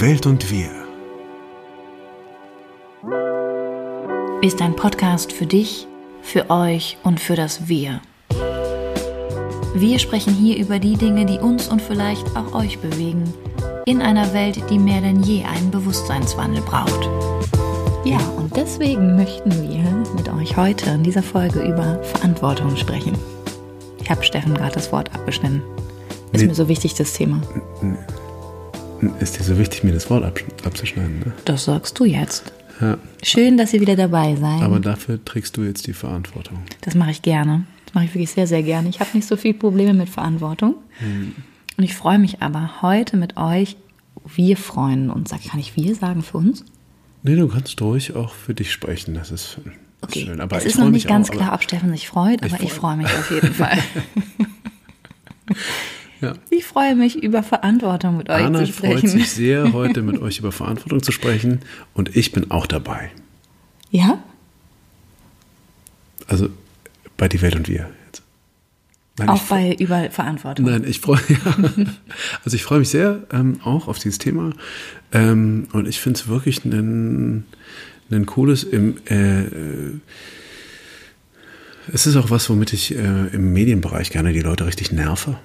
Die Welt und wir. Ist ein Podcast für dich, für euch und für das Wir. Wir sprechen hier über die Dinge, die uns und vielleicht auch euch bewegen, in einer Welt, die mehr denn je einen Bewusstseinswandel braucht. Ja, und deswegen möchten wir mit euch heute in dieser Folge über Verantwortung sprechen. Ich habe Steffen gerade das Wort abgeschnitten. Ist Nee. mir so wichtig, das Thema. Ist dir so wichtig, mir das Wort abzuschneiden, ne? Das sagst du jetzt. Ja. Schön, dass ihr wieder dabei seid. Aber dafür trägst du jetzt die Verantwortung. Das mache ich gerne. Das mache ich wirklich sehr, sehr gerne. Ich habe nicht so viel Probleme mit Verantwortung. Und ich freue mich aber heute mit euch. Wir freuen uns. Kann ich wir sagen für uns? Nee, du kannst ruhig auch für dich sprechen, das ist Okay. schön. Aber es ich ist noch nicht ganz auch, klar, ob Steffen sich freut, Ich aber ich freu- freue mich auf jeden Fall. Ja. Ich freue mich, über Verantwortung mit euch Anna zu freut sprechen. sich sehr, heute mit euch über Verantwortung zu sprechen und ich bin auch dabei. Ja? Also bei Die Welt und wir. Jetzt. Nein, Auch bei über Verantwortung. Nein, ich freue ja. Also ich freue mich sehr ähm, auch auf dieses Thema. Ähm, und ich finde es wirklich ein, ein cooles im äh, äh, es ist auch was, womit ich äh, im Medienbereich gerne die Leute richtig nerve.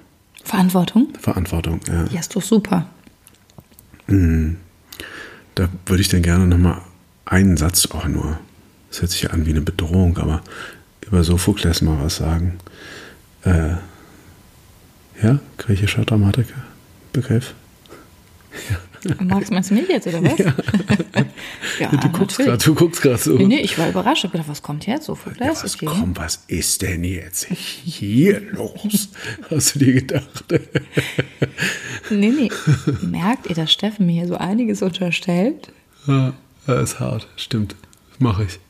Verantwortung? Verantwortung, ja. Ja, ist doch super. Da würde ich dann gerne nochmal einen Satz auch nur. Das hört sich ja an wie eine Bedrohung, aber über Sophokles mal was sagen. Äh, ja, griechischer Dramatiker. Begriff. Magst meinst du mich jetzt, oder was? Ja, du guckst gerade, du guckst gerade so. Nee, nee, ich war überrascht. Ich gedacht, was kommt jetzt? So viel Ja, was, Okay. komm, was ist denn jetzt hier los? Hast du dir gedacht? Nee, nee. Merkt ihr, dass Steffen mir hier so einiges unterstellt? Ja, ist hart, stimmt. Mache ich.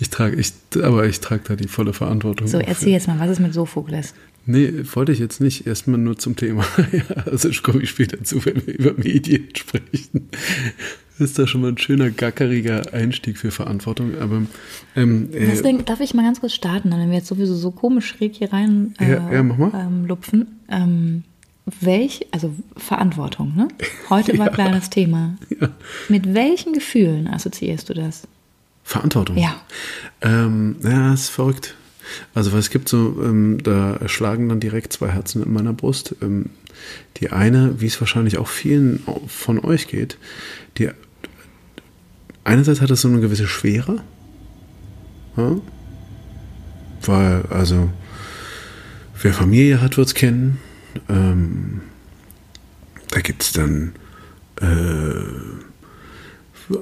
Ich trage, ich, aber ich trage da die volle Verantwortung. So, erzähl jetzt mal, was ist mit Sophokles? Nee, wollte ich jetzt nicht. Erstmal nur zum Thema. ja, also ich komme ich später zu, wenn wir über Medien sprechen. Das ist da schon mal ein schöner, gackeriger Einstieg für Verantwortung. Aber ähm, äh, Deswegen darf ich mal ganz kurz starten, wenn wir jetzt sowieso so komisch schräg hier rein äh, Ja, ja, mach mal. Ähm, lupfen. Ähm, welch, also Verantwortung, ne? Heute war klar das Thema. ja, Mit welchen Gefühlen assoziierst du das? Verantwortung. Ja. Ähm, ja, ist verrückt. Also, es gibt so, ähm, da schlagen dann direkt zwei Herzen in meiner Brust. Ähm, die eine, wie es wahrscheinlich auch vielen von euch geht, die einerseits hat es so eine gewisse Schwere. Ja? Weil, also, wer Familie hat, wird es kennen. Ähm, da gibt es dann äh,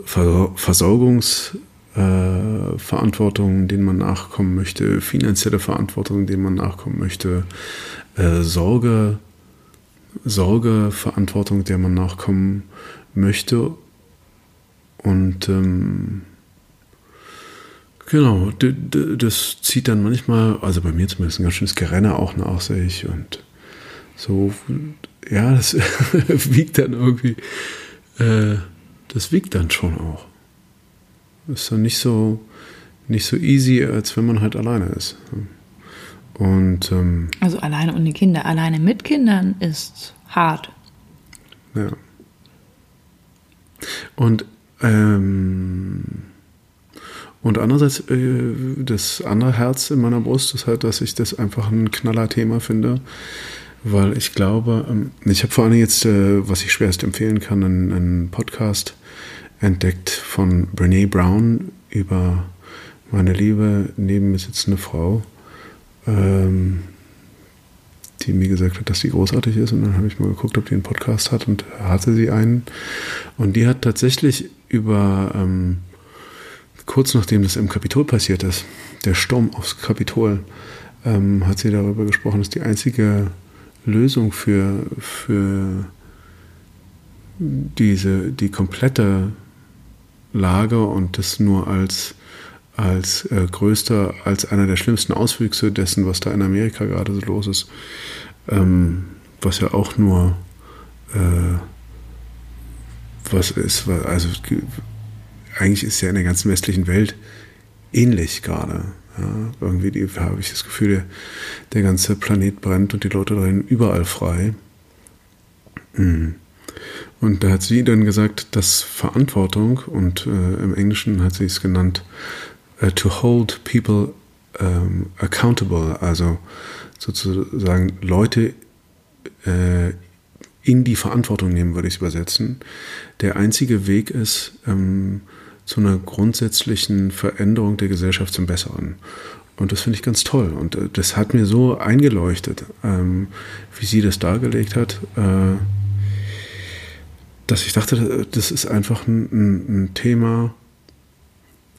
Ver Versorgungsverantwortung, äh, Verantwortung, denen man nachkommen möchte, finanzielle Verantwortung, denen man nachkommen möchte, äh, Sorge, Sorgeverantwortung, der man nachkommen möchte. Und ähm, genau, das zieht dann manchmal, also bei mir zumindest ein ganz schönes Gerenne auch nach sich und so, ja, das wiegt dann irgendwie, äh, das wiegt dann schon auch. Ist dann nicht so, nicht so easy, als wenn man halt alleine ist. Und ähm, Also alleine ohne Kinder. Alleine mit Kindern ist hart. ja. Und ähm, und andererseits, äh, das andere Herz in meiner Brust ist halt, dass ich das einfach ein Knallerthema finde, weil ich glaube, ähm, ich habe vor allem jetzt, äh, was ich schwerst empfehlen kann, einen, einen Podcast entdeckt von Brene Brown über meine liebe neben mir sitzende Frau, ähm, die mir gesagt hat, dass sie großartig ist. Und dann habe ich mal geguckt, ob die einen Podcast hat und hatte sie einen. Und die hat tatsächlich über, ähm, kurz nachdem das im Kapitol passiert ist, der Sturm aufs Kapitol, ähm, hat sie darüber gesprochen, dass die einzige Lösung für, für diese, die komplette Lage und das nur als, als äh, größter, als einer der schlimmsten Auswüchse dessen, was da in Amerika gerade so los ist, ähm, was ja auch nur äh, was ist, also ge- eigentlich ist ja in der ganzen westlichen Welt ähnlich gerade. Ja, irgendwie habe ich das Gefühl, der, der ganze Planet brennt und die Leute rennen überall frei. Mhm. Und da hat sie dann gesagt, dass Verantwortung, und äh, im Englischen hat sie es genannt, uh, to hold people um, accountable, also sozusagen Leute äh, in die Verantwortung nehmen, würde ich es übersetzen, der einzige Weg ist ähm, zu einer grundsätzlichen Veränderung der Gesellschaft zum Besseren. Und das finde ich ganz toll. Und äh, das hat mir so eingeleuchtet, ähm, wie sie das dargelegt hat, äh, dass ich dachte, das ist einfach ein, ein, ein Thema,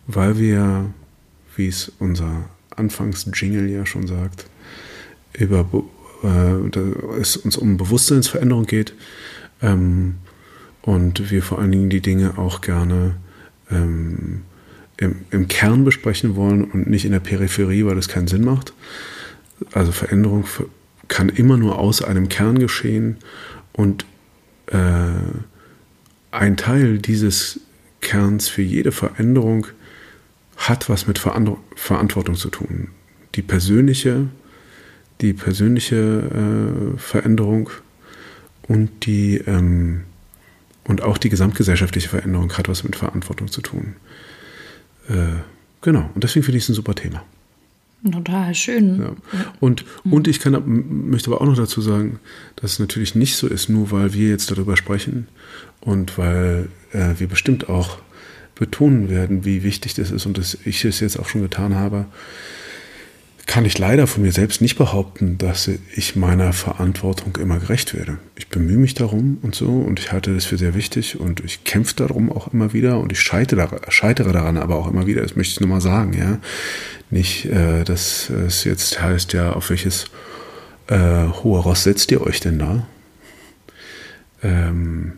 weil wir, wie es unser Anfangs-Jingle ja schon sagt, über äh, es uns um Bewusstseinsveränderung geht ähm, und wir vor allen Dingen die Dinge auch gerne ähm, im, im, Kern besprechen wollen und nicht in der Peripherie, weil das keinen Sinn macht. Also Veränderung kann immer nur aus einem Kern geschehen und äh, ein Teil dieses Kerns für jede Veränderung hat was mit Verantwortung zu tun. Die persönliche die persönliche äh, Veränderung und die ähm, und auch die gesamtgesellschaftliche Veränderung hat was mit Verantwortung zu tun. Äh, genau, und deswegen finde ich es ein super Thema. Total schön. Ja. Und, mhm. und ich kann, möchte aber auch noch dazu sagen, dass es natürlich nicht so ist, nur weil wir jetzt darüber sprechen und weil äh, wir bestimmt auch betonen werden, wie wichtig das ist und dass ich es jetzt auch schon getan habe, kann ich leider von mir selbst nicht behaupten, dass ich meiner Verantwortung immer gerecht werde. Ich bemühe mich darum und so und ich halte das für sehr wichtig und ich kämpfe darum auch immer wieder und ich scheitere, scheitere daran aber auch immer wieder, das möchte ich nur mal sagen, ja. Nicht, äh, dass es jetzt heißt, ja, auf welches äh, hohe Ross setzt ihr euch denn da? Ähm,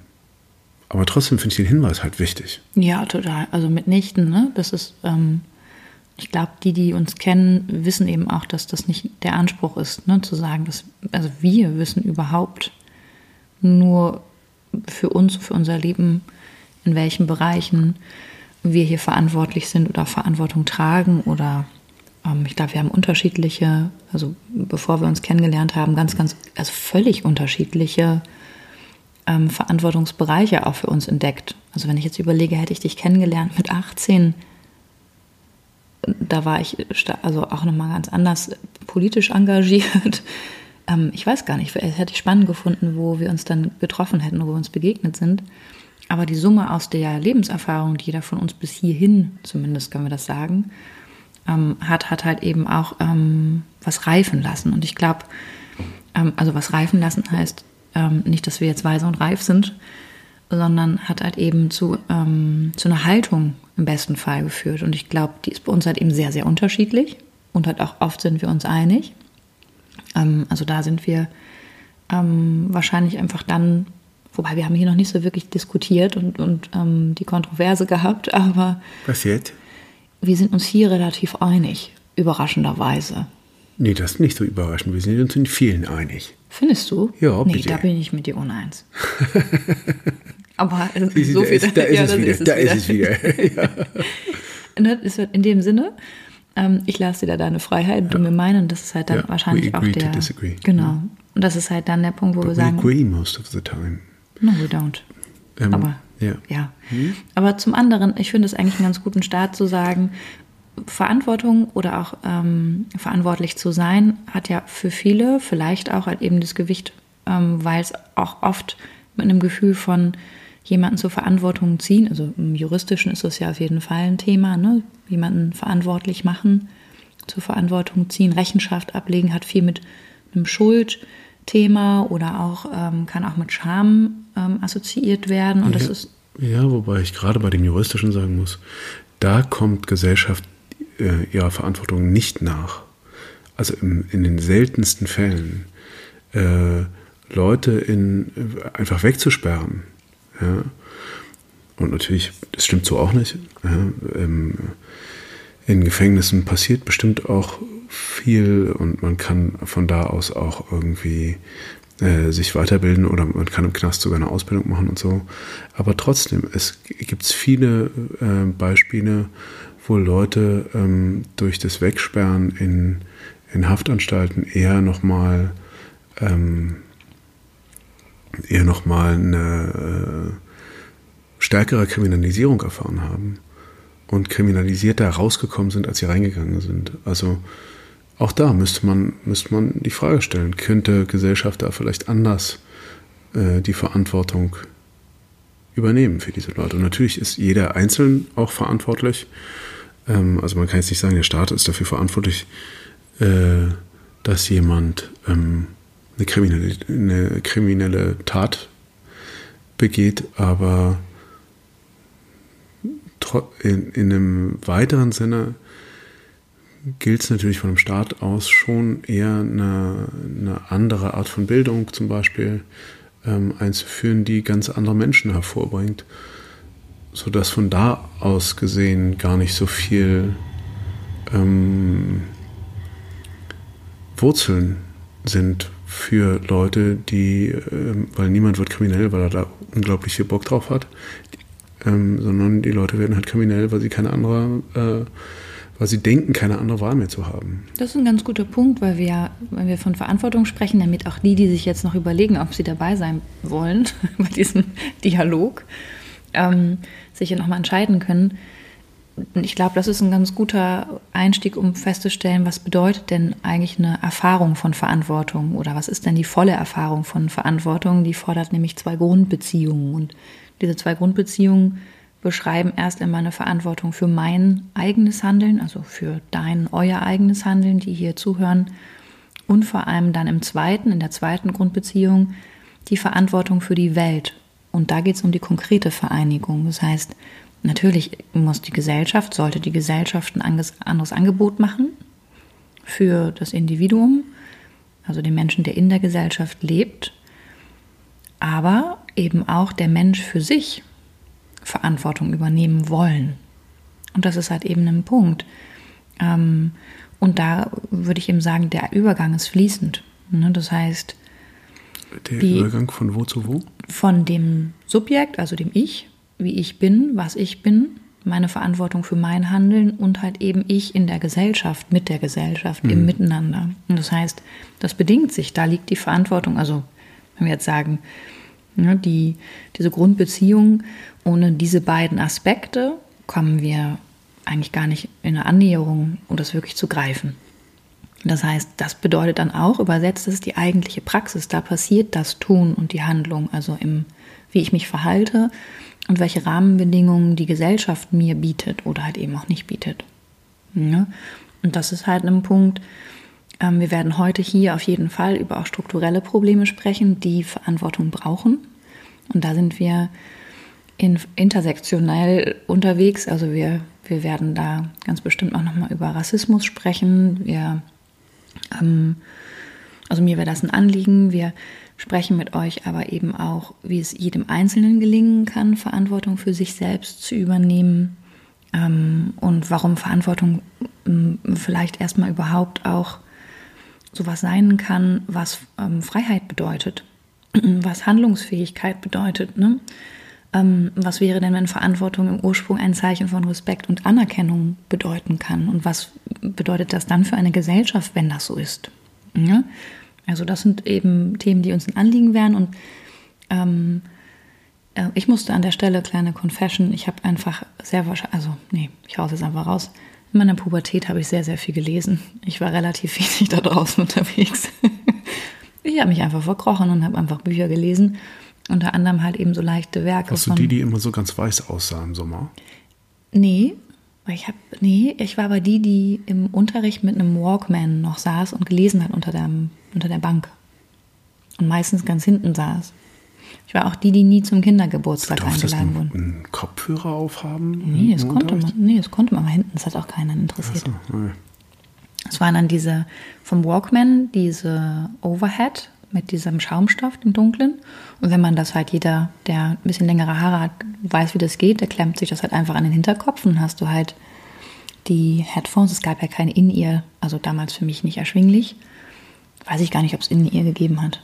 aber trotzdem finde ich den Hinweis halt wichtig. Ja, total. Also mitnichten, ne? Das ist, ähm, ich glaube, die, die uns kennen, wissen eben auch, dass das nicht der Anspruch ist, ne, zu sagen, dass, also wir wissen überhaupt nur für uns, für unser Leben, in welchen Bereichen wir hier verantwortlich sind oder Verantwortung tragen oder ähm, ich glaube, wir haben unterschiedliche, also bevor wir uns kennengelernt haben, ganz, ganz, also völlig unterschiedliche ähm, Verantwortungsbereiche auch für uns entdeckt. Also wenn ich jetzt überlege, hätte ich dich kennengelernt mit 18, da war ich also auch nochmal ganz anders politisch engagiert. Ähm, ich weiß gar nicht, hätte ich spannend gefunden, wo wir uns dann getroffen hätten, wo wir uns begegnet sind. Aber die Summe aus der Lebenserfahrung, die jeder von uns bis hierhin, zumindest können wir das sagen, ähm, hat, hat halt eben auch ähm, was reifen lassen. Und ich glaube, ähm, also was reifen lassen heißt ähm, nicht, dass wir jetzt weise und reif sind, sondern hat halt eben zu, ähm, zu einer Haltung im besten Fall geführt. Und ich glaube, die ist bei uns halt eben sehr, sehr unterschiedlich und halt auch oft sind wir uns einig. Ähm, also da sind wir ähm, wahrscheinlich einfach dann, wobei wir haben hier noch nicht so wirklich diskutiert und, und ähm, die Kontroverse gehabt, aber passiert. Wir sind uns hier relativ einig, überraschenderweise. Nee, das ist nicht so überraschend. Wir sind uns in vielen einig. Findest du? Ja, bitte. Nee, da bin ich mit dir uneins. Aber so viel. Ist, da ist ja, es wieder. Da ist es wieder. ja. In dem Sinne, ähm, ich lasse dir da deine Freiheit, ja. du mir meinen, das ist halt dann ja, wahrscheinlich auch der. Genau. Und das ist halt dann der Punkt, wo But wir sagen. We agree most of the time. No, we don't. Ähm, Aber ja. ja. Hm? Aber zum anderen, ich finde es eigentlich einen ganz guten Start zu sagen, Verantwortung oder auch ähm, verantwortlich zu sein, hat ja für viele vielleicht auch halt eben das Gewicht, ähm, weil es auch oft mit einem Gefühl von jemanden zur Verantwortung ziehen, also im juristischen ist das ja auf jeden Fall ein Thema, ne? jemanden verantwortlich machen, zur Verantwortung ziehen, Rechenschaft ablegen, hat viel mit einem Schuldthema oder auch ähm, kann auch mit Scham ähm, assoziiert werden. Und ja, das ist ja, wobei ich gerade bei dem Juristischen sagen muss, da kommt Gesellschaft äh, ihrer Verantwortung nicht nach. Also im, in den seltensten Fällen äh, Leute in, einfach wegzusperren. Ja. Und natürlich, das stimmt so auch nicht. Ja. Ähm, in Gefängnissen passiert bestimmt auch viel und man kann von da aus auch irgendwie äh, sich weiterbilden oder man kann im Knast sogar eine Ausbildung machen und so. Aber trotzdem, es gibt viele äh, Beispiele, wo Leute ähm, durch das Wegsperren in, in Haftanstalten eher nochmal ähm, nochmal eine äh, stärkere Kriminalisierung erfahren haben und kriminalisierter rausgekommen sind, als sie reingegangen sind. Also auch da müsste man, müsste man die Frage stellen, könnte Gesellschaft da vielleicht anders äh, die Verantwortung übernehmen für diese Leute? Und natürlich ist jeder einzeln auch verantwortlich. Ähm, also man kann jetzt nicht sagen, der Staat ist dafür verantwortlich, äh, dass jemand ähm, eine, kriminelle, eine kriminelle Tat begeht, aber in, in einem weiteren Sinne gilt es natürlich von dem Staat aus schon eher eine, eine andere Art von Bildung zum Beispiel ähm, einzuführen, die ganz andere Menschen hervorbringt, sodass von da aus gesehen gar nicht so viel ähm, Wurzeln sind für Leute, die, ähm, weil niemand wird kriminell, weil er da unglaublich viel Bock drauf hat, ähm, sondern die Leute werden halt kriminell, weil sie keine andere äh, weil sie denken, keine andere Wahl mehr zu haben. Das ist ein ganz guter Punkt, weil wir, wenn wir von Verantwortung sprechen, damit auch die, die sich jetzt noch überlegen, ob sie dabei sein wollen bei diesem Dialog, ähm, sich ja nochmal entscheiden können. Ich glaube, das ist ein ganz guter Einstieg, um festzustellen, was bedeutet denn eigentlich eine Erfahrung von Verantwortung oder was ist denn die volle Erfahrung von Verantwortung? Die fordert nämlich zwei Grundbeziehungen und diese zwei Grundbeziehungen beschreiben erst einmal eine Verantwortung für mein eigenes Handeln, also für dein, euer eigenes Handeln, die hier zuhören. Und vor allem dann im zweiten, in der zweiten Grundbeziehung, die Verantwortung für die Welt. Und da geht es um die konkrete Vereinigung. Das heißt, natürlich muss die Gesellschaft, sollte die Gesellschaft ein anderes Angebot machen für das Individuum, also den Menschen, der in der Gesellschaft lebt, aber eben auch der Mensch für sich Verantwortung übernehmen wollen. Und das ist halt eben ein Punkt. Ähm, und da würde ich eben sagen, der Übergang ist fließend. Ne? Das heißt, der die, Übergang von wo zu wo? Von dem Subjekt, also dem Ich, wie ich bin, was ich bin, meine Verantwortung für mein Handeln und halt eben ich in der Gesellschaft, mit der Gesellschaft, mhm. im Miteinander. Und das heißt, das bedingt sich, da liegt die Verantwortung. Also, wenn wir jetzt sagen, ne, die, diese Grundbeziehung ohne diese beiden Aspekte kommen wir eigentlich gar nicht in eine Annäherung, um das wirklich zu greifen. Das heißt, das bedeutet dann auch, übersetzt ist die eigentliche Praxis. Da passiert das Tun und die Handlung, also im, wie ich mich verhalte und welche Rahmenbedingungen die Gesellschaft mir bietet oder halt eben auch nicht bietet. Ja? Und das ist halt ein Punkt, ähm, wir werden heute hier auf jeden Fall über auch strukturelle Probleme sprechen, die Verantwortung brauchen. Und da sind wir in, intersektionell unterwegs. Also wir, wir werden da ganz bestimmt auch nochmal über Rassismus sprechen. Wir, ähm, also mir wäre das ein Anliegen. Wir sprechen mit euch aber eben auch, wie es jedem Einzelnen gelingen kann, Verantwortung für sich selbst zu übernehmen. Ähm, und warum Verantwortung ähm, vielleicht erstmal überhaupt auch sowas sein kann, was ähm, Freiheit bedeutet, was Handlungsfähigkeit bedeutet. Ne? Ähm, was wäre denn, wenn Verantwortung im Ursprung ein Zeichen von Respekt und Anerkennung bedeuten kann? Und was bedeutet das dann für eine Gesellschaft, wenn das so ist? Ja? Also das sind eben Themen, die uns ein Anliegen wären. Und ähm, äh, ich musste an der Stelle, kleine Confession, ich habe einfach sehr wahrscheinlich, also nee, ich raus jetzt einfach raus. In meiner Pubertät habe ich sehr, sehr viel gelesen. Ich war relativ wenig da draußen unterwegs. ich habe mich einfach verkrochen und habe einfach Bücher gelesen unter anderem halt eben so leichte Werke. Hast du die, die immer so ganz weiß aussahen im Sommer? Nee, ich habe nee, ich war aber die, die im Unterricht mit einem Walkman noch saß und gelesen hat unter der, unter der Bank. Und meistens ganz hinten saß. Ich war auch die, die nie zum Kindergeburtstag eingeladen wurden. einen Kopfhörer aufhaben? Nee, das konnte man, nee, das konnte man aber hinten. Das hat auch keinen interessiert. Es so, waren dann diese vom Walkman, diese Overhead mit diesem Schaumstoff, dem dunklen. Und wenn man das halt jeder, der ein bisschen längere Haare hat, weiß, wie das geht, der klemmt sich das halt einfach an den Hinterkopf und hast du halt die Headphones. Es gab ja keine In-Ear, also damals für mich nicht erschwinglich. Weiß ich gar nicht, ob es In-Ear gegeben hat.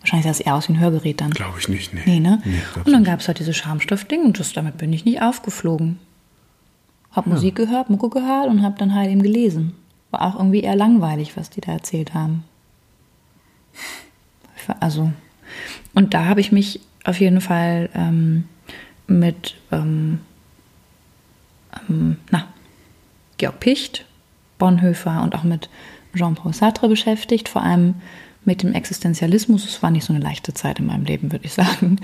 Wahrscheinlich sah es eher aus wie ein Hörgerät dann. Glaube ich nicht, nee. Nee, ne? Nee, und dann gab es halt dieses Schaumstoffding und das, damit bin ich nicht aufgeflogen. Hab ja. Musik gehört, Mucke gehört und hab dann halt eben gelesen. War auch irgendwie eher langweilig, was die da erzählt haben also. Und da habe ich mich auf jeden Fall ähm, mit ähm, ähm, na, Georg Picht, Bonhoeffer und auch mit Jean-Paul Sartre beschäftigt, vor allem mit dem Existenzialismus. Es war nicht so eine leichte Zeit in meinem Leben, würde ich sagen.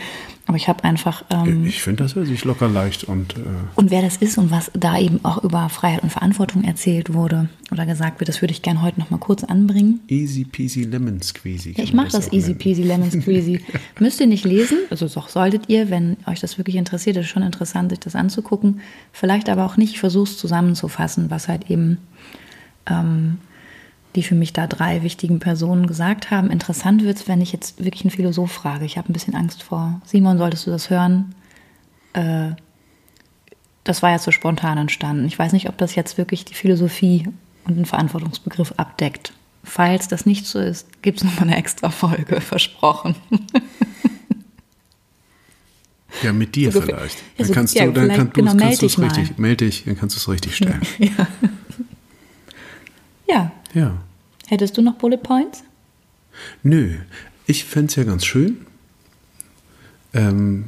Aber ich habe einfach. Ähm, ich finde das sich locker leicht und. Äh und wer das ist und was da eben auch über Freiheit und Verantwortung erzählt wurde oder gesagt wird, das würde ich gerne heute noch mal kurz anbringen. Easy peasy lemon squeezy. Ja, ich mache das, das easy peasy lemon squeezy. Müsst ihr nicht lesen, also doch solltet ihr, wenn euch das wirklich interessiert, ist schon interessant, sich das anzugucken. Vielleicht aber auch nicht. Ich versuche es zusammenzufassen, was halt eben. Ähm, die für mich da drei wichtigen Personen gesagt haben. Interessant wird es, wenn ich jetzt wirklich einen Philosoph frage. Ich habe ein bisschen Angst vor. Simon, solltest du das hören? Äh, das war ja so spontan entstanden. Ich weiß nicht, ob das jetzt wirklich die Philosophie und den Verantwortungsbegriff abdeckt. Falls das nicht so ist, gibt es nochmal eine extra Folge, versprochen. Ja, mit dir also, vielleicht. Dann also, kannst ja, du, dann kann, genau, kannst du es richtig, melde dich, dann kannst du es richtig stellen. Ja. ja. Ja. Hättest du noch Bullet Points? Nö, ich fände es ja ganz schön, ähm,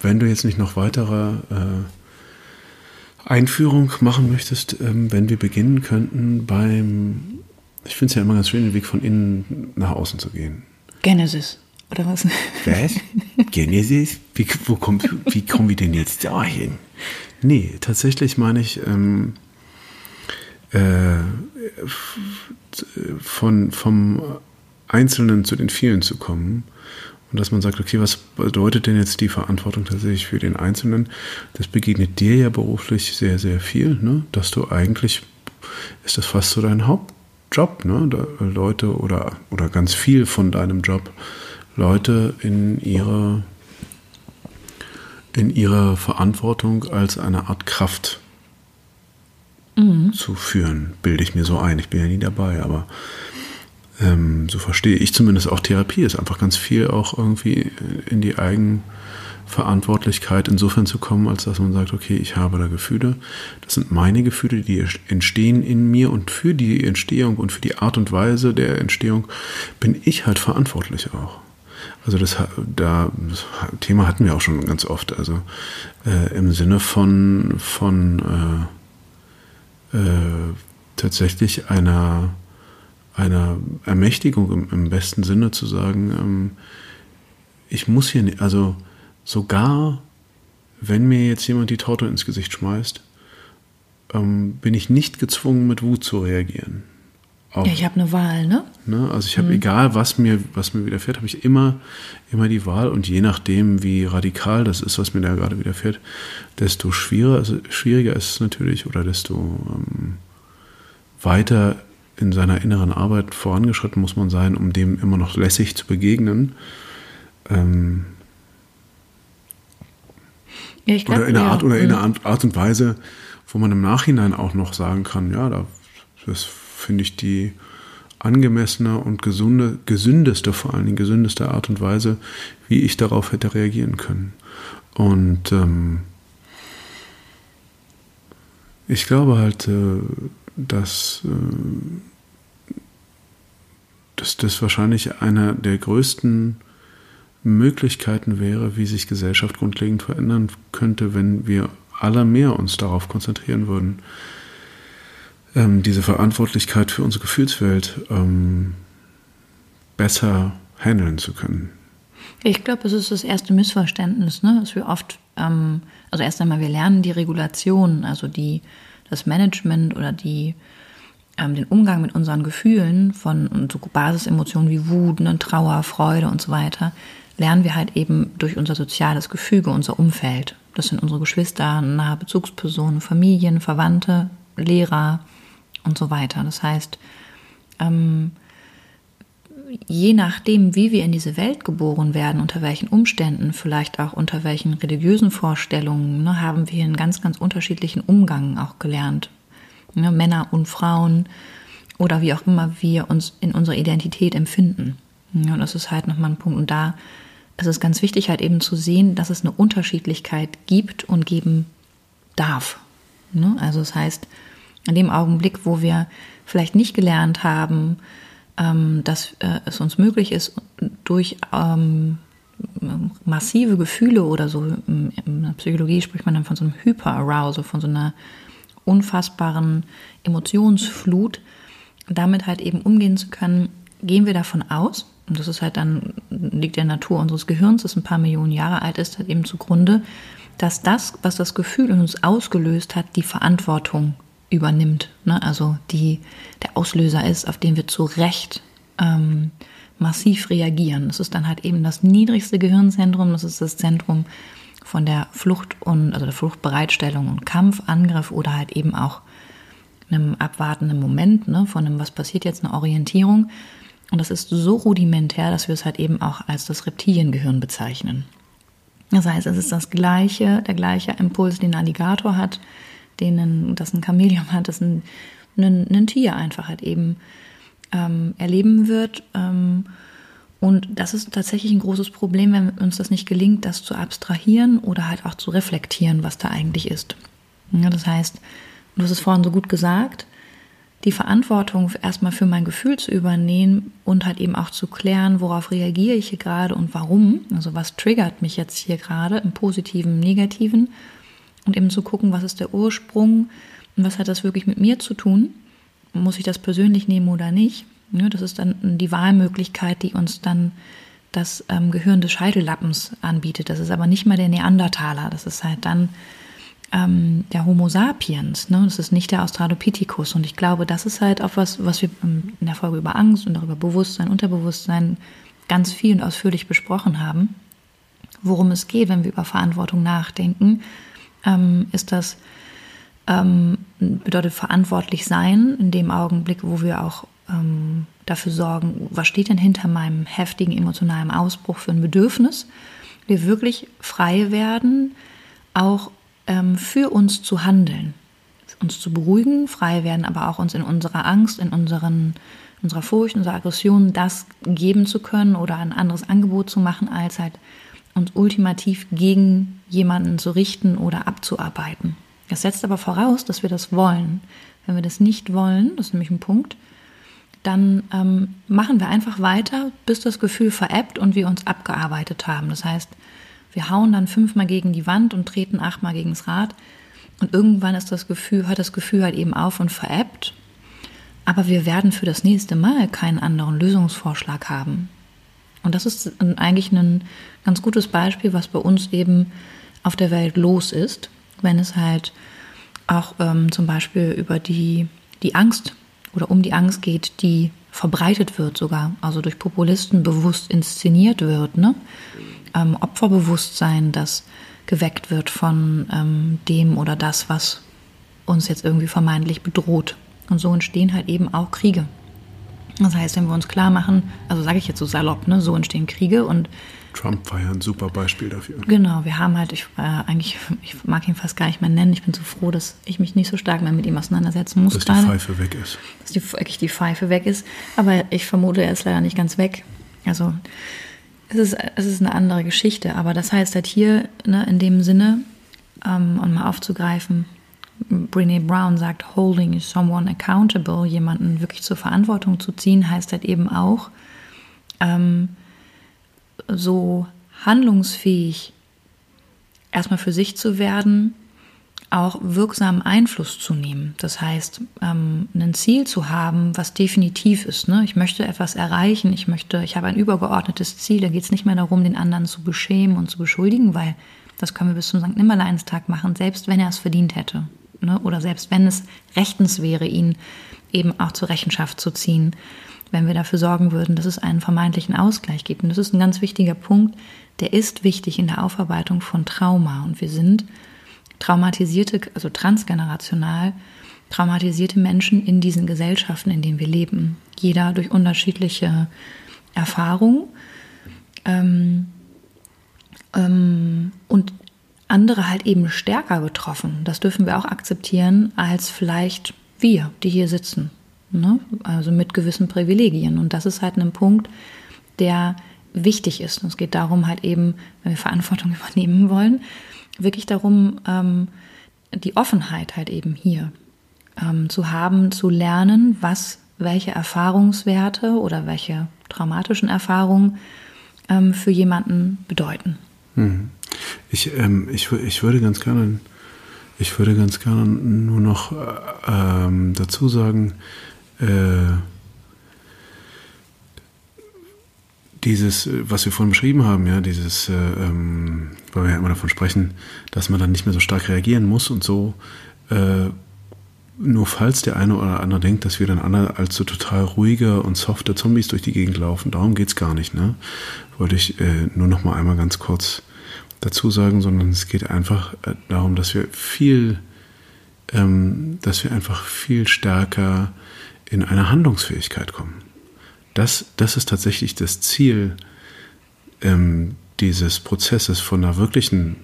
wenn du jetzt nicht noch weitere äh, Einführung machen möchtest, ähm, wenn wir beginnen könnten beim, ich finde es ja immer ganz schön, den Weg von innen nach außen zu gehen. Genesis, oder was? Was? Genesis? Wie, wo kommt, wie kommen wir denn jetzt dahin? Nee, tatsächlich meine ich, ähm, äh, von, vom Einzelnen zu den vielen zu kommen. Und dass man sagt, okay, was bedeutet denn jetzt die Verantwortung tatsächlich für den Einzelnen? Das begegnet dir ja beruflich sehr, sehr viel, ne? dass du eigentlich, ist das fast so dein Hauptjob, ne? Leute oder, oder ganz viel von deinem Job, Leute in ihre, in ihre Verantwortung als eine Art Kraft mhm. zu führen, bilde ich mir so ein. Ich bin ja nie dabei, aber ähm, so verstehe ich zumindest auch Therapie ist einfach ganz viel auch irgendwie in die Eigenverantwortlichkeit insofern zu kommen, als dass man sagt, okay, ich habe da Gefühle. Das sind meine Gefühle, die entstehen in mir und für die Entstehung und für die Art und Weise der Entstehung bin ich halt verantwortlich auch. Also das, da, das Thema hatten wir auch schon ganz oft. Also äh, im Sinne von, von äh, äh, tatsächlich einer, einer Ermächtigung im, im, besten Sinne zu sagen, ähm, ich muss hier nicht, also sogar wenn mir jetzt jemand die Torte ins Gesicht schmeißt, ähm, bin ich nicht gezwungen, mit Wut zu reagieren. Auch, ja, ich habe eine Wahl, ne? ne? Also ich habe, mhm. egal was mir, was mir widerfährt, habe ich immer, immer die Wahl und je nachdem, wie radikal das ist, was mir da gerade widerfährt, desto schwieriger, also schwieriger ist es natürlich oder desto ähm, weiter in seiner inneren Arbeit vorangeschritten muss man sein, um dem immer noch lässig zu begegnen. Ähm, ja, glaub, oder in einer ja, Art oder in einer mhm. Art und Weise, wo man im Nachhinein auch noch sagen kann, ja, da, das finde ich die angemessene und gesunde, gesündeste, vor allen Dingen gesündeste Art und Weise, wie ich darauf hätte reagieren können. Und ähm, ich glaube halt, äh, dass, äh, dass das wahrscheinlich einer der größten Möglichkeiten wäre, wie sich Gesellschaft grundlegend verändern könnte, wenn wir aller mehr uns darauf konzentrieren würden, ähm, diese Verantwortlichkeit für unsere Gefühlswelt ähm, besser handeln zu können. Ich glaube, es ist das erste Missverständnis, ne? dass wir oft, ähm, also erst einmal, wir lernen die Regulation, also die, das Management oder die, ähm, den Umgang mit unseren Gefühlen von so Basisemotionen wie Wut, ne, Trauer, Freude und so weiter, lernen wir halt eben durch unser soziales Gefüge, unser Umfeld. Das sind unsere Geschwister, nahe Bezugspersonen, Familien, Verwandte, Lehrer, und so weiter. Das heißt, ähm, je nachdem, wie wir in diese Welt geboren werden, unter welchen Umständen, vielleicht auch unter welchen religiösen Vorstellungen, ne, haben wir einen ganz, ganz unterschiedlichen Umgang auch gelernt. Ne, Männer und Frauen oder wie auch immer wir uns in unserer Identität empfinden. Ja, das ist halt nochmal ein Punkt. Und da ist es ganz wichtig, halt eben zu sehen, dass es eine Unterschiedlichkeit gibt und geben darf. Ne? Also das heißt, in dem Augenblick, wo wir vielleicht nicht gelernt haben, ähm, dass äh, es uns möglich ist, durch ähm, massive Gefühle oder so, in der Psychologie spricht man dann von so einem Hyperarousal, von so einer unfassbaren Emotionsflut, damit halt eben umgehen zu können, gehen wir davon aus, und das ist halt dann, liegt der Natur unseres Gehirns, das ein paar Millionen Jahre alt ist, halt eben zugrunde, dass das, was das Gefühl in uns ausgelöst hat, die Verantwortung übernimmt. Ne? Also die, der Auslöser ist, auf den wir zu Recht ähm, massiv reagieren. Das ist dann halt eben das niedrigste Gehirnzentrum, das ist das Zentrum von der Flucht und also der Fluchtbereitstellung und Kampfangriff oder halt eben auch einem abwartenden Moment, ne, von einem, was passiert jetzt, eine Orientierung. Und das ist so rudimentär, dass wir es halt eben auch als das Reptiliengehirn bezeichnen. Das heißt, es ist das gleiche, der gleiche Impuls, den Alligator hat, den ein, das ein Chamäleon hat, das ein, ein, ein Tier einfach halt eben ähm, erleben wird. Ähm, und das ist tatsächlich ein großes Problem, wenn uns das nicht gelingt, das zu abstrahieren oder halt auch zu reflektieren, was da eigentlich ist. Ja, das heißt, du hast es vorhin so gut gesagt, die Verantwortung erstmal für mein Gefühl zu übernehmen und halt eben auch zu klären, worauf reagiere ich hier gerade und warum. Also was triggert mich jetzt hier gerade im positiven, negativen. Und eben zu gucken, was ist der Ursprung und was hat das wirklich mit mir zu tun muss ich das persönlich nehmen oder nicht. Ja, das ist dann die Wahlmöglichkeit, die uns dann das ähm, Gehirn des Scheitellappens anbietet. Das ist aber nicht mal der Neandertaler, das ist halt dann ähm, der Homo sapiens. Ne? Das ist nicht der Australopithecus. Und ich glaube, das ist halt auch was, was wir in der Folge über Angst und darüber Bewusstsein, Unterbewusstsein ganz viel und ausführlich besprochen haben. Worum es geht, wenn wir über Verantwortung nachdenken, ähm, ist das ähm, bedeutet verantwortlich sein in dem Augenblick, wo wir auch ähm, dafür sorgen, was steht denn hinter meinem heftigen emotionalen Ausbruch für ein Bedürfnis. Wir wirklich frei werden, auch ähm, für uns zu handeln, uns zu beruhigen, frei werden, aber auch uns in unserer Angst, in unseren, unserer Furcht, unserer Aggression das geben zu können oder ein anderes Angebot zu machen, als halt uns ultimativ gegen jemanden zu richten oder abzuarbeiten. Das setzt aber voraus, dass wir das wollen. Wenn wir das nicht wollen, das ist nämlich ein Punkt, dann ähm, machen wir einfach weiter, bis das Gefühl veräppt und wir uns abgearbeitet haben. Das heißt, wir hauen dann fünfmal gegen die Wand und treten achtmal gegen das Rad. Und irgendwann ist das Gefühl, hört das Gefühl halt eben auf und veräppt. Aber wir werden für das nächste Mal keinen anderen Lösungsvorschlag haben. Und das ist eigentlich ein ganz gutes Beispiel, was bei uns eben auf der Welt los ist wenn es halt auch ähm, zum Beispiel über die, die Angst oder um die Angst geht, die verbreitet wird sogar, also durch Populisten bewusst inszeniert wird. Ne? Ähm, Opferbewusstsein, das geweckt wird von ähm, dem oder das, was uns jetzt irgendwie vermeintlich bedroht. Und so entstehen halt eben auch Kriege. Das heißt, wenn wir uns klar machen, also sage ich jetzt so salopp, ne, so entstehen Kriege und Trump war ja ein super Beispiel dafür. Genau, wir haben halt, ich äh, eigentlich, ich mag ihn fast gar nicht mehr nennen. Ich bin so froh, dass ich mich nicht so stark mehr mit ihm auseinandersetzen muss. Dass die Pfeife weg ist. Dass die, wirklich die Pfeife weg ist. Aber ich vermute, er ist leider nicht ganz weg. Also es ist, es ist eine andere Geschichte. Aber das heißt halt hier ne, in dem Sinne, ähm, um mal aufzugreifen, Brene Brown sagt, holding someone accountable, jemanden wirklich zur Verantwortung zu ziehen, heißt halt eben auch, ähm, so handlungsfähig erstmal für sich zu werden, auch wirksamen Einfluss zu nehmen. Das heißt, ähm, ein Ziel zu haben, was definitiv ist. Ne? Ich möchte etwas erreichen, ich möchte, ich habe ein übergeordnetes Ziel. Da geht es nicht mehr darum, den anderen zu beschämen und zu beschuldigen, weil das können wir bis zum St. Nimmerleinstag machen, selbst wenn er es verdient hätte. Ne? Oder selbst wenn es rechtens wäre, ihn eben auch zur Rechenschaft zu ziehen wenn wir dafür sorgen würden, dass es einen vermeintlichen Ausgleich gibt. Und das ist ein ganz wichtiger Punkt, der ist wichtig in der Aufarbeitung von Trauma. Und wir sind traumatisierte, also transgenerational traumatisierte Menschen in diesen Gesellschaften, in denen wir leben. Jeder durch unterschiedliche Erfahrungen. Ähm, ähm, und andere halt eben stärker betroffen. Das dürfen wir auch akzeptieren als vielleicht wir, die hier sitzen ne? also mit gewissen Privilegien. Und das ist halt ein Punkt, der wichtig ist. Und es geht darum, halt eben, wenn wir Verantwortung übernehmen wollen, wirklich darum, ähm, die Offenheit halt eben hier ähm, zu haben, zu lernen, was welche Erfahrungswerte oder welche traumatischen Erfahrungen ähm, für jemanden bedeuten. Hm. Ich, ähm, ich, ich würde ganz gerne, ich würde ganz gerne nur noch äh, ähm, dazu sagen, äh, dieses, was wir vorhin beschrieben haben, ja, dieses, äh, ähm, weil wir ja immer davon sprechen, dass man dann nicht mehr so stark reagieren muss und so, äh, nur falls der eine oder andere denkt, dass wir dann alle als so total ruhige und softe Zombies durch die Gegend laufen, darum geht es gar nicht, ne? Wollte ich äh, nur noch mal einmal ganz kurz dazu sagen, sondern es geht einfach äh, darum, dass wir viel, ähm, dass wir einfach viel stärker in eine Handlungsfähigkeit kommen. Das, das ist tatsächlich das Ziel ähm, dieses Prozesses von einer wirklichen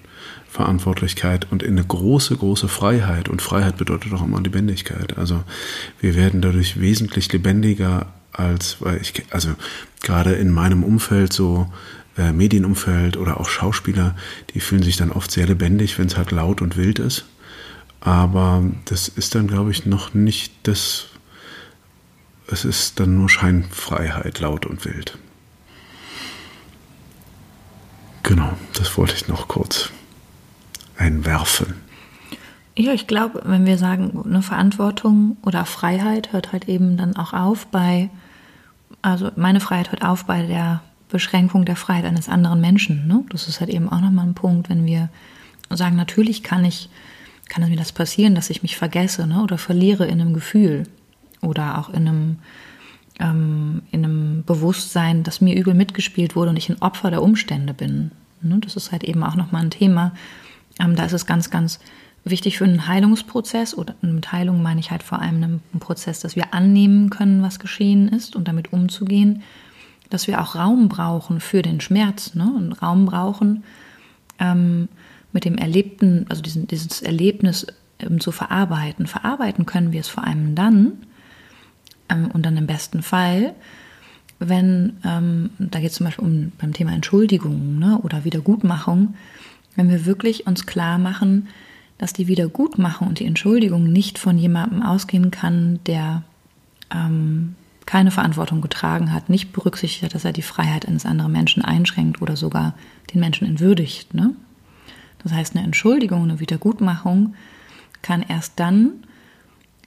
Verantwortlichkeit und in eine große, große Freiheit. Und Freiheit bedeutet auch immer Lebendigkeit. Also wir werden dadurch wesentlich lebendiger als, weil ich, also gerade in meinem Umfeld so, äh, Medienumfeld oder auch Schauspieler, die fühlen sich dann oft sehr lebendig, wenn es halt laut und wild ist. Aber das ist dann, glaube ich, noch nicht das, es ist dann nur Scheinfreiheit, laut und wild. Genau, das wollte ich noch kurz einwerfen. Ja, ich glaube, wenn wir sagen, eine Verantwortung oder Freiheit hört halt eben dann auch auf bei, also meine Freiheit hört auf bei der Beschränkung der Freiheit eines anderen Menschen. Ne? Das ist halt eben auch nochmal ein Punkt, wenn wir sagen, natürlich kann ich, kann mir das passieren, dass ich mich vergesse ne? oder verliere in einem Gefühl oder auch in einem, ähm, in einem Bewusstsein, dass mir übel mitgespielt wurde und ich ein Opfer der Umstände bin. Ne? Das ist halt eben auch nochmal ein Thema, ähm, da ist es ganz, ganz wichtig für einen Heilungsprozess oder mit Heilung meine ich halt vor allem einen Prozess, dass wir annehmen können, was geschehen ist und damit umzugehen, dass wir auch Raum brauchen für den Schmerz, ne? Und Raum brauchen ähm, mit dem Erlebten, also diesen, dieses Erlebnis ähm, zu verarbeiten. Verarbeiten können wir es vor allem dann ähm, und dann im besten Fall, wenn, ähm, da geht es zum Beispiel um beim Thema Entschuldigung ne? oder Wiedergutmachung, wenn wir wirklich uns klar machen, dass die Wiedergutmachung und die Entschuldigung nicht von jemandem ausgehen kann, der ähm, keine Verantwortung getragen hat, nicht berücksichtigt hat, dass er die Freiheit eines anderen Menschen einschränkt oder sogar den Menschen entwürdigt. Ne? Das heißt, eine Entschuldigung, eine Wiedergutmachung kann erst dann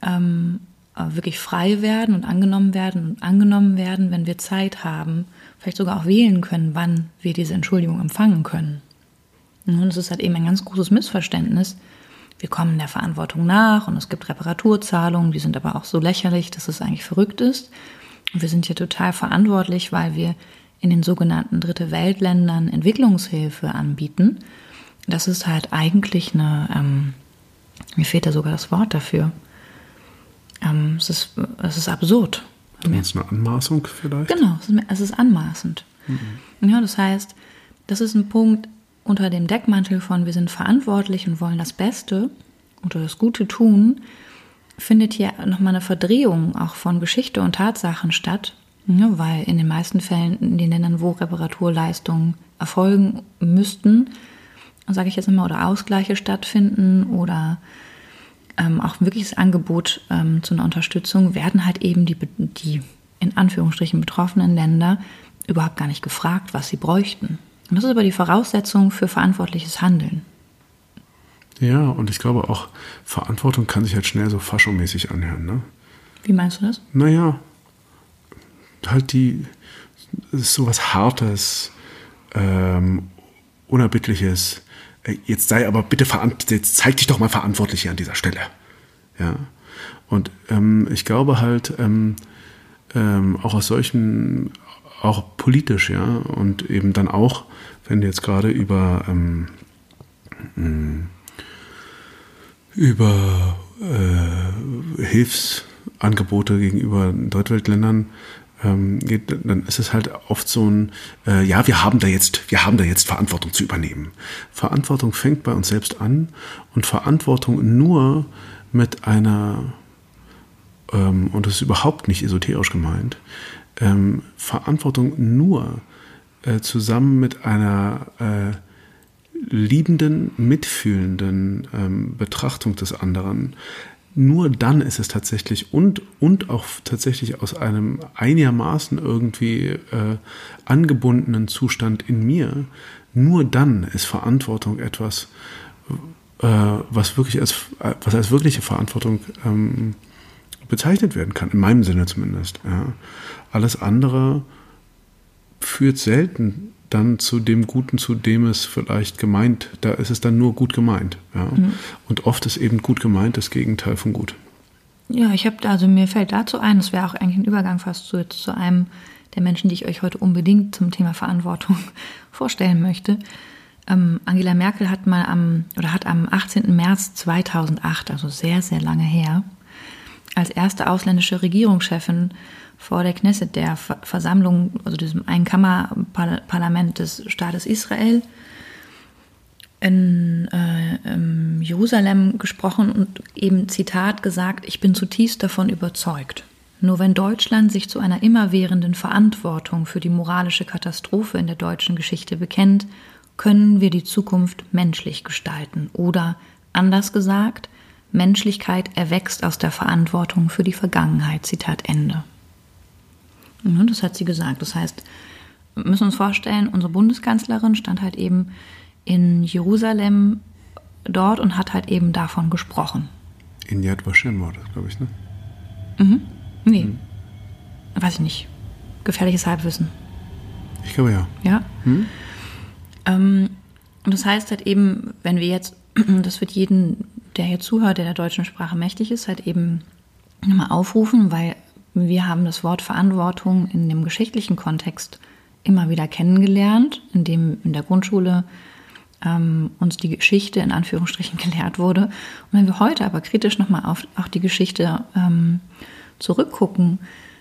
ähm, wirklich frei werden und angenommen werden und angenommen werden, wenn wir Zeit haben, vielleicht sogar auch wählen können, wann wir diese Entschuldigung empfangen können. Und es ist halt eben ein ganz großes Missverständnis. Wir kommen der Verantwortung nach und es gibt Reparaturzahlungen, die sind aber auch so lächerlich, dass es eigentlich verrückt ist. Und wir sind hier total verantwortlich, weil wir in den sogenannten Dritte Weltländern Entwicklungshilfe anbieten. Das ist halt eigentlich eine, ähm, mir fehlt da sogar das Wort dafür. Ähm, es, ist, es ist absurd. Du meinst eine Anmaßung vielleicht? Genau, es ist anmaßend. Mhm. Ja, das heißt, das ist ein Punkt, unter dem Deckmantel von wir sind verantwortlich und wollen das Beste oder das Gute tun, findet hier nochmal eine Verdrehung auch von Geschichte und Tatsachen statt, ja, weil in den meisten Fällen in den Ländern, wo Reparaturleistungen erfolgen müssten, sage ich jetzt immer, oder Ausgleiche stattfinden oder ähm, auch wirkliches Angebot ähm, zu einer Unterstützung, werden halt eben die, die in Anführungsstrichen betroffenen Länder überhaupt gar nicht gefragt, was sie bräuchten. Und das ist aber die Voraussetzung für verantwortliches Handeln. Ja, und ich glaube auch, Verantwortung kann sich halt schnell so faschomäßig anhören. Ne? Wie meinst du das? Naja, halt die, es ist sowas Hartes, ähm, Unerbittliches. Jetzt sei aber bitte verantwortlich, jetzt zeig dich doch mal verantwortlich hier an dieser Stelle. Ja. Und ähm, ich glaube halt, ähm, ähm, auch aus solchen auch politisch, ja, und eben dann auch, wenn du jetzt gerade über, ähm, mm, über äh, Hilfsangebote gegenüber Drittweltländern ähm, geht, dann ist es halt oft so ein, äh, ja, wir haben da jetzt, wir haben da jetzt Verantwortung zu übernehmen. Verantwortung fängt bei uns selbst an und Verantwortung nur mit einer, ähm, und das ist überhaupt nicht esoterisch gemeint, ähm, Verantwortung nur äh, zusammen mit einer äh, liebenden, mitfühlenden ähm, Betrachtung des anderen nur dann ist es tatsächlich und, und auch tatsächlich aus einem einigermaßen irgendwie äh, angebundenen Zustand in mir, nur dann ist Verantwortung etwas, äh, was wirklich als, was als wirkliche Verantwortung ähm, bezeichnet werden kann, in meinem Sinne zumindest. Ja. Alles andere führt selten dann zu dem Guten, zu dem es vielleicht gemeint, da ist es dann nur gut gemeint. Ja? Mhm. Und oft ist eben gut gemeint das Gegenteil von gut. Ja, ich habe, also mir fällt dazu ein, das wäre auch eigentlich ein Übergang fast zu, zu einem der Menschen, die ich euch heute unbedingt zum Thema Verantwortung vorstellen möchte. Ähm, Angela Merkel hat mal am, oder hat am 18. März 2008, also sehr, sehr lange her, als erste ausländische Regierungschefin vor der Knesset, der Versammlung, also diesem Einkammerparlament des Staates Israel, in, äh, in Jerusalem gesprochen und eben Zitat gesagt, ich bin zutiefst davon überzeugt. Nur wenn Deutschland sich zu einer immerwährenden Verantwortung für die moralische Katastrophe in der deutschen Geschichte bekennt, können wir die Zukunft menschlich gestalten. Oder anders gesagt, Menschlichkeit erwächst aus der Verantwortung für die Vergangenheit. Zitat Ende. Ne, das hat sie gesagt. Das heißt, wir müssen uns vorstellen, unsere Bundeskanzlerin stand halt eben in Jerusalem dort und hat halt eben davon gesprochen. In Yad Vashem war das, glaube ich, ne? Mhm. Nee. Mhm. Weiß ich nicht. Gefährliches Halbwissen. Ich glaube ja. Ja. Mhm. Ähm, und das heißt halt eben, wenn wir jetzt, das wird jeden, der hier zuhört, der der deutschen Sprache mächtig ist, halt eben nochmal aufrufen, weil wir haben das Wort Verantwortung in dem geschichtlichen Kontext immer wieder kennengelernt, indem in der Grundschule ähm, uns die Geschichte in Anführungsstrichen gelehrt wurde. Und wenn wir heute aber kritisch nochmal auf auch die Geschichte ähm, zurückgucken,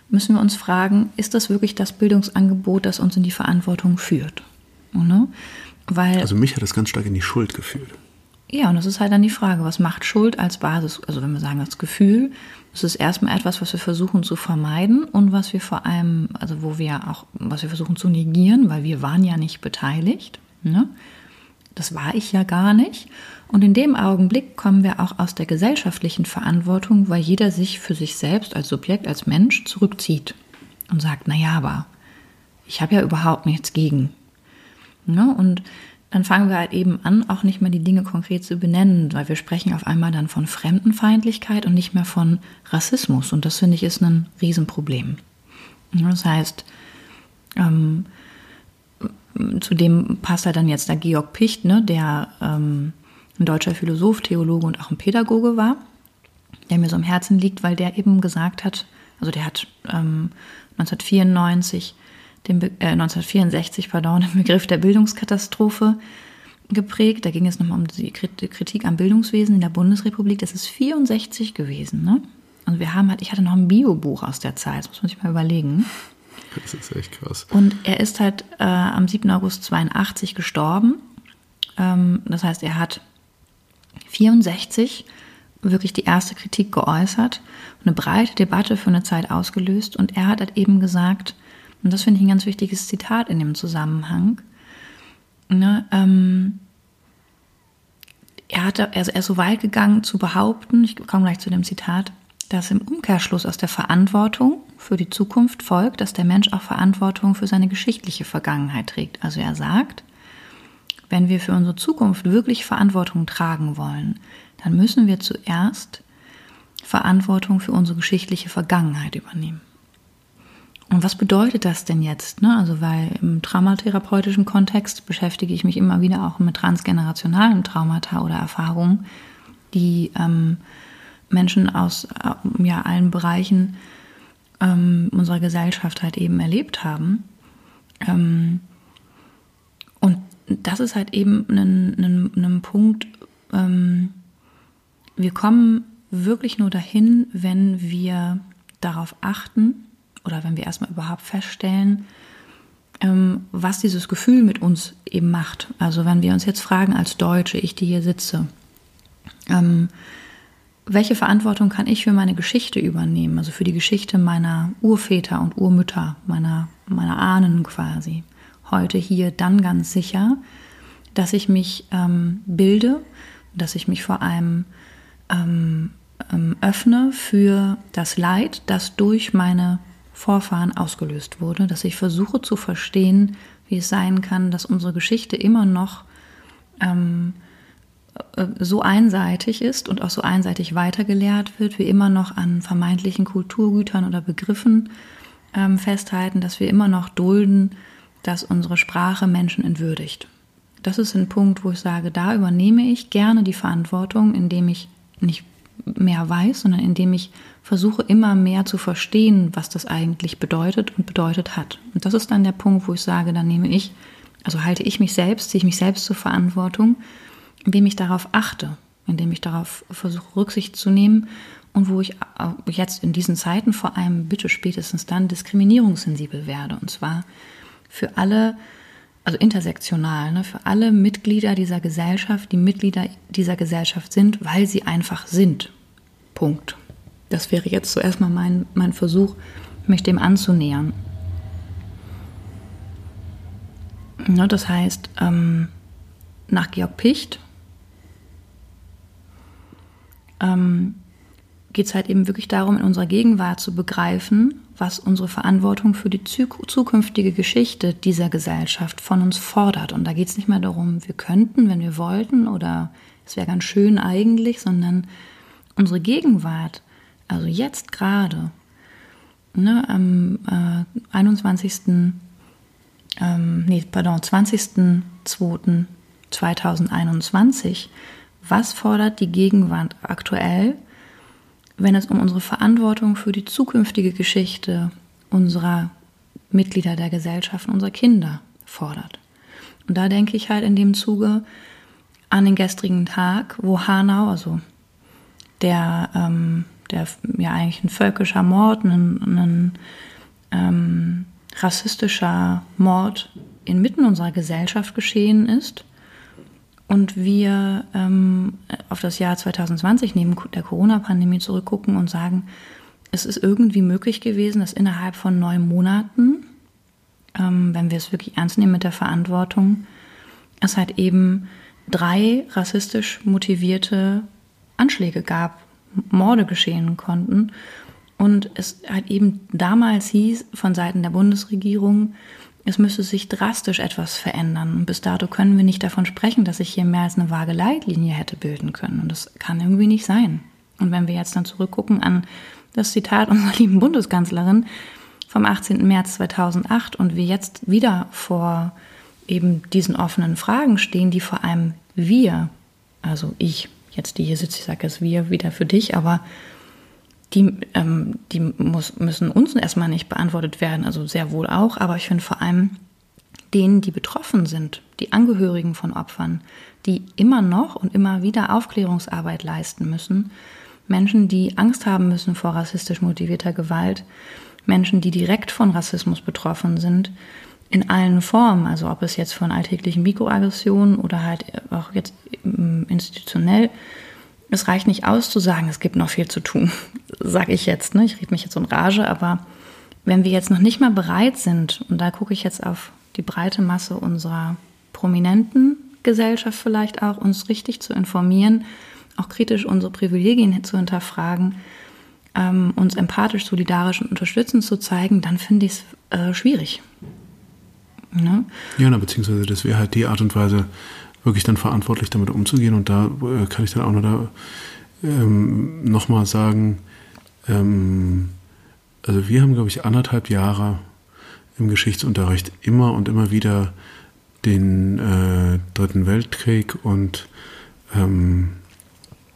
müssen wir uns fragen, ist das wirklich das Bildungsangebot, das uns in die Verantwortung führt? Ne? Weil, also mich hat das ganz stark in die Schuld geführt. Ja, und das ist halt dann die Frage, was macht Schuld als Basis? Also wenn wir sagen, das Gefühl, das ist erstmal etwas, was wir versuchen zu vermeiden und was wir vor allem, also wo wir auch, was wir versuchen zu negieren, weil wir waren ja nicht beteiligt. Ne? Das war ich ja gar nicht. Und in dem Augenblick kommen wir auch aus der gesellschaftlichen Verantwortung, weil jeder sich für sich selbst als Subjekt, als Mensch zurückzieht und sagt, na ja, aber ich habe ja überhaupt nichts gegen. Ne? Und dann fangen wir halt eben an, auch nicht mehr die Dinge konkret zu benennen, weil wir sprechen auf einmal dann von Fremdenfeindlichkeit und nicht mehr von Rassismus. Und das finde ich ist ein Riesenproblem. Das heißt, ähm, zudem passt halt dann jetzt der Georg Picht, ne, der ähm, ein deutscher Philosoph, Theologe und auch ein Pädagoge war, der mir so am Herzen liegt, weil der eben gesagt hat, also der hat ähm, 1994 den Be äh, 1964 pardon, den Begriff der Bildungskatastrophe geprägt. Da ging es nochmal um die Kritik am Bildungswesen in der Bundesrepublik. Das ist 64 gewesen. Ne? Und wir haben halt, ich hatte noch ein Biobuch aus der Zeit, das muss man sich mal überlegen. Das ist echt krass. Und er ist halt äh, am 7. August 82 gestorben. Ähm, das heißt, er hat 64 wirklich die erste Kritik geäußert, eine breite Debatte für eine Zeit ausgelöst. Und er hat halt eben gesagt, und das finde ich ein ganz wichtiges Zitat in dem Zusammenhang. Ne, ähm, er, hatte, also er ist so weit gegangen zu behaupten, ich komme gleich zu dem Zitat, dass im Umkehrschluss aus der Verantwortung für die Zukunft folgt, dass der Mensch auch Verantwortung für seine geschichtliche Vergangenheit trägt. Also er sagt, wenn wir für unsere Zukunft wirklich Verantwortung tragen wollen, dann müssen wir zuerst Verantwortung für unsere geschichtliche Vergangenheit übernehmen. Und was bedeutet das denn jetzt? Ne? Also, weil im traumatherapeutischen Kontext beschäftige ich mich immer wieder auch mit transgenerationalen Traumata oder Erfahrungen, die ähm, Menschen aus äh, ja, allen Bereichen ähm, unserer Gesellschaft halt eben erlebt haben. Ähm, und das ist halt eben ein, ein, ein Punkt, ähm, wir kommen wirklich nur dahin, wenn wir darauf achten, oder wenn wir erstmal überhaupt feststellen, ähm, was dieses Gefühl mit uns eben macht. Also wenn wir uns jetzt fragen als Deutsche, ich die hier sitze, ähm, welche Verantwortung kann ich für meine Geschichte übernehmen, also für die Geschichte meiner Urväter und Urmütter, meiner, meiner Ahnen quasi. Heute hier dann ganz sicher, dass ich mich ähm, bilde, dass ich mich vor allem ähm, ähm, öffne für das Leid, das durch meine Vorfahren ausgelöst wurde, dass ich versuche zu verstehen, wie es sein kann, dass unsere Geschichte immer noch ähm, äh, so einseitig ist und auch so einseitig weitergelehrt wird, wir immer noch an vermeintlichen Kulturgütern oder Begriffen ähm, festhalten, dass wir immer noch dulden, dass unsere Sprache Menschen entwürdigt. Das ist ein Punkt, wo ich sage, da übernehme ich gerne die Verantwortung, indem ich nicht mehr weiß, sondern indem ich versuche immer mehr zu verstehen, was das eigentlich bedeutet und bedeutet hat. Und das ist dann der Punkt, wo ich sage, dann nehme ich, also halte ich mich selbst, ziehe ich mich selbst zur Verantwortung, indem ich darauf achte, indem ich darauf versuche, Rücksicht zu nehmen und wo ich jetzt in diesen Zeiten vor allem bitte spätestens dann diskriminierungssensibel werde. Und zwar für alle, also intersektional, ne, für alle Mitglieder dieser Gesellschaft, die Mitglieder dieser Gesellschaft sind, weil sie einfach sind. Punkt. Das wäre jetzt zuerst mal mein, mein Versuch, mich dem anzunähern. Ne, das heißt, ähm, nach Georg Picht ähm, geht es halt eben wirklich darum, in unserer Gegenwart zu begreifen, was unsere Verantwortung für die zukünftige Geschichte dieser Gesellschaft von uns fordert. Und da geht es nicht mehr darum, wir könnten, wenn wir wollten, oder es wäre ganz schön eigentlich, sondern unsere Gegenwart, also jetzt gerade, ne, am äh, 21. Ähm, nee, pardon, 20.02.2021, was fordert die Gegenwart aktuell? Wenn es um unsere Verantwortung für die zukünftige Geschichte unserer Mitglieder der Gesellschaft, unserer Kinder fordert. Und da denke ich halt in dem Zuge an den gestrigen Tag, wo Hanau, also der, ähm, der ja eigentlich ein völkischer Mord, ein, ein ähm, rassistischer Mord inmitten unserer Gesellschaft geschehen ist und wir ähm, auf das Jahr 2020 neben der Corona-Pandemie zurückgucken und sagen, es ist irgendwie möglich gewesen, dass innerhalb von neun Monaten, ähm, wenn wir es wirklich ernst nehmen mit der Verantwortung, es halt eben drei rassistisch motivierte Anschläge gab, Morde geschehen konnten. Und es halt eben damals hieß von Seiten der Bundesregierung, es müsse sich drastisch etwas verändern. Bis dato können wir nicht davon sprechen, dass sich hier mehr als eine vage Leitlinie hätte bilden können. Und das kann irgendwie nicht sein. Und wenn wir jetzt dann zurückgucken an das Zitat unserer lieben Bundeskanzlerin vom 18. März 2008 und wir jetzt wieder vor eben diesen offenen Fragen stehen, die vor allem wir, also ich, jetzt die hier sitze, ich sage es wir wieder für dich, aber die, ähm, die muss, müssen uns erstmal nicht beantwortet werden, also sehr wohl auch, aber ich finde vor allem denen, die betroffen sind, die Angehörigen von Opfern, die immer noch und immer wieder Aufklärungsarbeit leisten müssen, Menschen, die Angst haben müssen vor rassistisch motivierter Gewalt, Menschen, die direkt von Rassismus betroffen sind, in allen Formen, also ob es jetzt von alltäglichen Mikroaggressionen oder halt auch jetzt ähm, institutionell es reicht nicht aus zu sagen, es gibt noch viel zu tun, sage ich jetzt. Ne? Ich rede mich jetzt in Rage, aber wenn wir jetzt noch nicht mal bereit sind, und da gucke ich jetzt auf die breite Masse unserer prominenten Gesellschaft vielleicht auch, uns richtig zu informieren, auch kritisch unsere Privilegien zu hinterfragen, ähm, uns empathisch, solidarisch und unterstützend zu zeigen, dann finde ich es äh, schwierig. Ne? Ja, na, beziehungsweise das wäre halt die Art und Weise, wirklich dann verantwortlich damit umzugehen. Und da äh, kann ich dann auch noch da, ähm, nochmal sagen, ähm, also wir haben, glaube ich, anderthalb Jahre im Geschichtsunterricht immer und immer wieder den äh, Dritten Weltkrieg und ähm,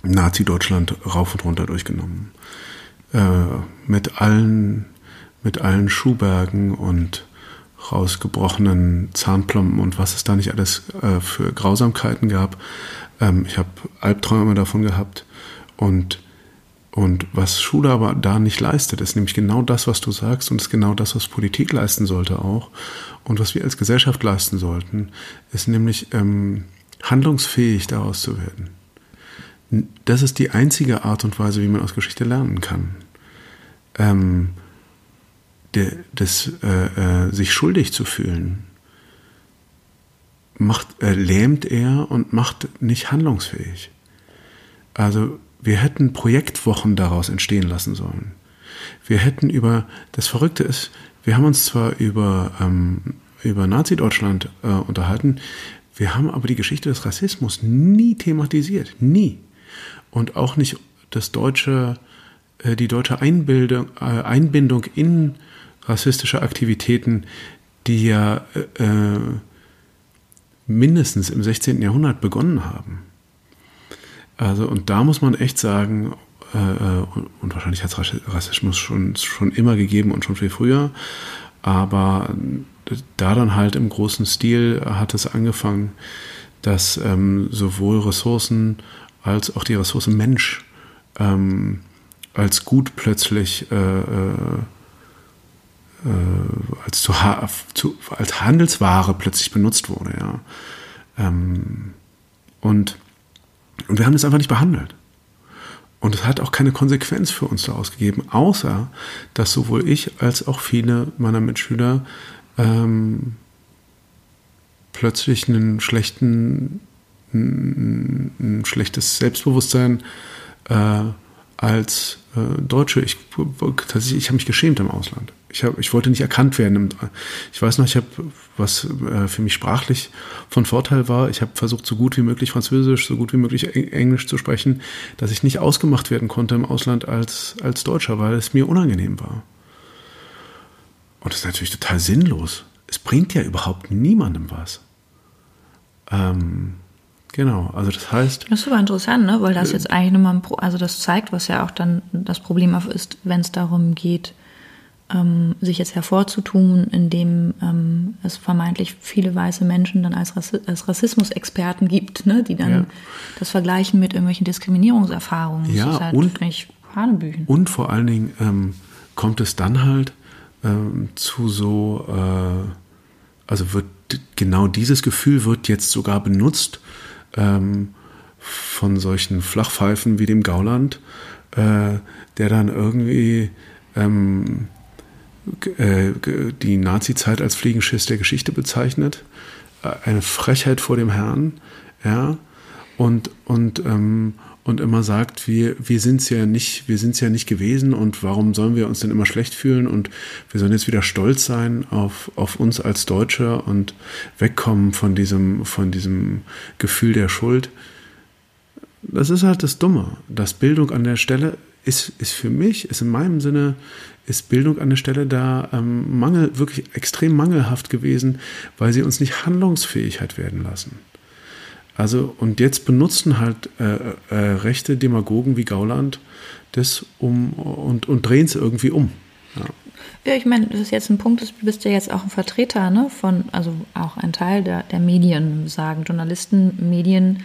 Nazi-Deutschland rauf und runter durchgenommen. Äh, mit allen, mit allen Schuhbergen und rausgebrochenen Zahnplomben und was es da nicht alles äh, für Grausamkeiten gab. Ähm, ich habe Albträume davon gehabt und und was Schule aber da nicht leistet, ist nämlich genau das, was du sagst und ist genau das, was Politik leisten sollte auch und was wir als Gesellschaft leisten sollten, ist nämlich ähm, handlungsfähig daraus zu werden. Das ist die einzige Art und Weise, wie man aus Geschichte lernen kann. Ähm, de, des äh, äh, sich schuldig zu fühlen, macht, äh, lähmt er und macht nicht handlungsfähig. Also wir hätten Projektwochen daraus entstehen lassen sollen. Wir hätten über, das Verrückte ist, wir haben uns zwar über, ähm, über Nazi-Deutschland äh, unterhalten, wir haben aber die Geschichte des Rassismus nie thematisiert, nie. Und auch nicht das deutsche, äh, die deutsche Einbildung, äh, Einbindung in rassistische Aktivitäten, die ja äh, äh mindestens im 16. Jahrhundert begonnen haben. Also, und da muss man echt sagen, äh, äh und wahrscheinlich hat es Rassismus schon, schon immer gegeben und schon viel früher, aber da dann halt im großen Stil hat es angefangen, dass ähm, sowohl Ressourcen als auch die Ressource Mensch ähm, als gut plötzlich äh, äh, als, zu, zu, als Handelsware plötzlich benutzt wurde. Ja. Ähm, und, und wir haben das einfach nicht behandelt. Und es hat auch keine Konsequenz für uns daraus gegeben, außer dass sowohl ich als auch viele meiner Mitschüler ähm, plötzlich einen schlechten, ein, ein schlechtes Selbstbewusstsein äh, als äh, Deutsche. Ich, tatsächlich, ich habe mich geschämt im Ausland. Ich, hab, ich wollte nicht erkannt werden. Ich weiß noch, ich habe, was äh, für mich sprachlich von Vorteil war, ich habe versucht, so gut wie möglich Französisch, so gut wie möglich Englisch zu sprechen, dass ich nicht ausgemacht werden konnte im Ausland als, als Deutscher, weil es mir unangenehm war. Und das ist natürlich total sinnlos. Es bringt ja überhaupt niemandem was. Ähm, genau, also das heißt. Das ist aber interessant, ne? weil das äh, jetzt eigentlich nochmal, also das zeigt, was ja auch dann das Problem ist, wenn es darum geht, ähm, sich jetzt hervorzutun, indem ähm, es vermeintlich viele weiße Menschen dann als, Rassi als Rassismusexperten gibt, ne, die dann ja. das vergleichen mit irgendwelchen Diskriminierungserfahrungen. Ja, das ist halt und, nicht Hanebüchen. Und vor allen Dingen ähm, kommt es dann halt ähm, zu so, äh, also wird genau dieses Gefühl wird jetzt sogar benutzt ähm, von solchen Flachpfeifen wie dem Gauland, äh, der dann irgendwie ähm, äh, die Nazi-Zeit als Fliegenschiss der Geschichte bezeichnet. Äh, eine Frechheit vor dem Herrn, ja. Und, und, ähm, und immer sagt, wir, wir sind es ja nicht, wir sind ja nicht gewesen und warum sollen wir uns denn immer schlecht fühlen und wir sollen jetzt wieder stolz sein auf, auf uns als Deutsche und wegkommen von diesem, von diesem Gefühl der Schuld. Das ist halt das Dumme, dass Bildung an der Stelle ist, ist für mich, ist in meinem Sinne, ist Bildung an der Stelle da ähm, Mangel, wirklich extrem mangelhaft gewesen, weil sie uns nicht handlungsfähig hat werden lassen. Also, und jetzt benutzen halt äh, äh, rechte Demagogen wie Gauland das um und, und drehen es irgendwie um. Ja. Ja, ich meine, das ist jetzt ein Punkt, du bist ja jetzt auch ein Vertreter ne, von, also auch ein Teil der, der Medien, sagen Journalisten, Medien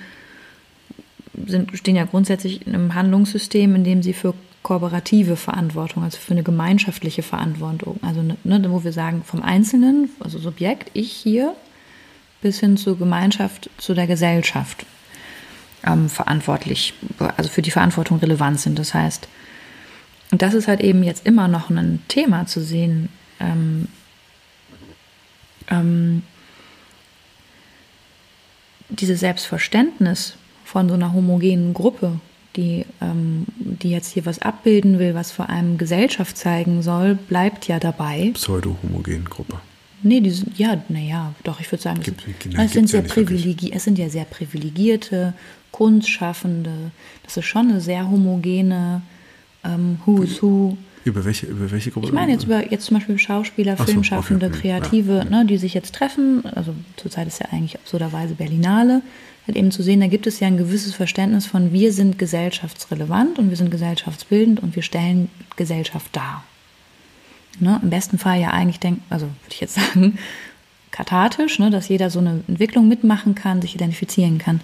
sind, stehen ja grundsätzlich in einem Handlungssystem, in dem sie für kooperative Verantwortung, also für eine gemeinschaftliche Verantwortung, also ne, wo wir sagen, vom Einzelnen, also Subjekt, ich hier, bis hin zur Gemeinschaft, zu der Gesellschaft ähm, verantwortlich, also für die Verantwortung relevant sind. Das heißt, und das ist halt eben jetzt immer noch ein Thema zu sehen, ähm, ähm, dieses Selbstverständnis von so einer homogenen Gruppe, die, ähm, die jetzt hier was abbilden will, was vor allem Gesellschaft zeigen soll, bleibt ja dabei. Pseudo-homogen Gruppe. Nee, die sind, ja, naja, doch, ich würde sagen, gibt, es, es, sind sehr privilegi es sind ja sehr privilegierte Kunstschaffende. Das ist schon eine sehr homogene ähm, Who's Who. Über welche, über welche Gruppe? Ich meine jetzt über jetzt zum Beispiel Schauspieler, so, Filmschaffende, okay, okay, Kreative, ja. ne, die sich jetzt treffen. Also zurzeit ist ja eigentlich absurderweise Berlinale. Halt eben zu sehen, da gibt es ja ein gewisses Verständnis von, wir sind gesellschaftsrelevant und wir sind gesellschaftsbildend und wir stellen Gesellschaft dar. Ne? Im besten Fall ja eigentlich denkt, also würde ich jetzt sagen, kathartisch, ne? dass jeder so eine Entwicklung mitmachen kann, sich identifizieren kann.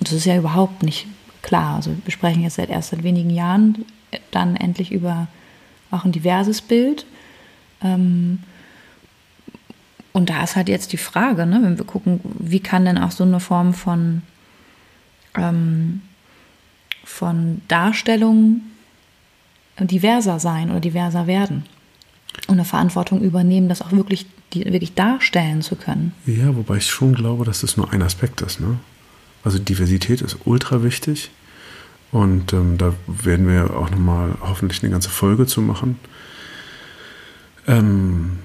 Und das ist ja überhaupt nicht klar. Also wir sprechen jetzt seit erst seit wenigen Jahren dann endlich über auch ein diverses Bild. Ähm, und da ist halt jetzt die Frage, ne, wenn wir gucken, wie kann denn auch so eine Form von, ähm, von Darstellung diverser sein oder diverser werden und eine Verantwortung übernehmen, das auch wirklich, die, wirklich darstellen zu können. Ja, wobei ich schon glaube, dass das nur ein Aspekt ist. Ne? Also Diversität ist ultra wichtig. Und ähm, da werden wir auch nochmal hoffentlich eine ganze Folge zu machen. Ähm,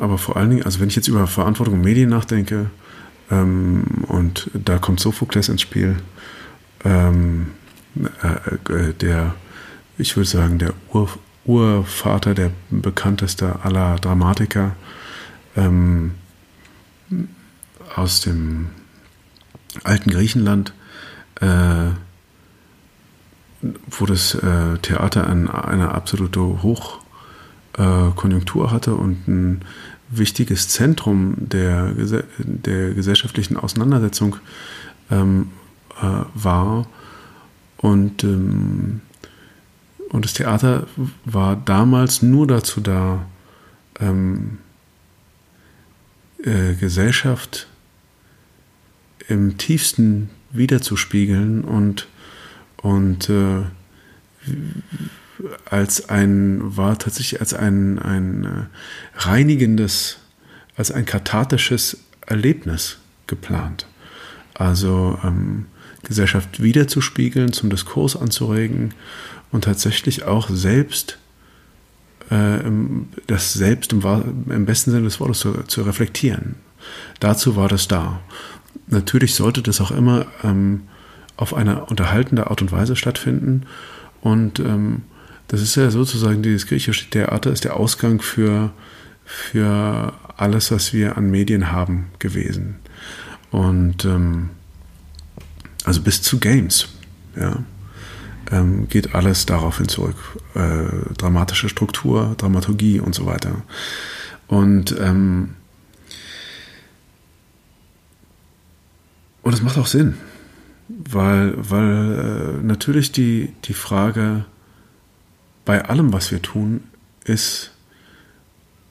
aber vor allen Dingen, also wenn ich jetzt über Verantwortung und Medien nachdenke, ähm, und da kommt Sophokles ins Spiel, ähm, äh, äh, der, ich würde sagen, der Ur, Urvater, der bekannteste aller Dramatiker ähm, aus dem alten Griechenland, äh, wo das äh, Theater ein, eine absolute Hochkonjunktur hatte und ein wichtiges Zentrum der, der gesellschaftlichen Auseinandersetzung ähm, äh, war. Und, ähm, und das Theater war damals nur dazu da, ähm, äh, Gesellschaft im tiefsten wiederzuspiegeln und, und äh, als ein, war tatsächlich als ein, ein äh, reinigendes, als ein kathartisches Erlebnis geplant. Also ähm, Gesellschaft wiederzuspiegeln, zum Diskurs anzuregen und tatsächlich auch selbst äh, das Selbst im, im, besten Sinne des Wortes zu, zu, reflektieren. Dazu war das da. Natürlich sollte das auch immer ähm, auf eine unterhaltende Art und Weise stattfinden und ähm, das ist ja sozusagen dieses griechische Theater ist der Ausgang für, für alles, was wir an Medien haben gewesen. Und ähm, also bis zu Games, ja, ähm, geht alles daraufhin zurück. Äh, dramatische Struktur, Dramaturgie und so weiter. Und ähm, und es macht auch Sinn, weil, weil äh, natürlich die, die Frage bei allem, was wir tun, ist,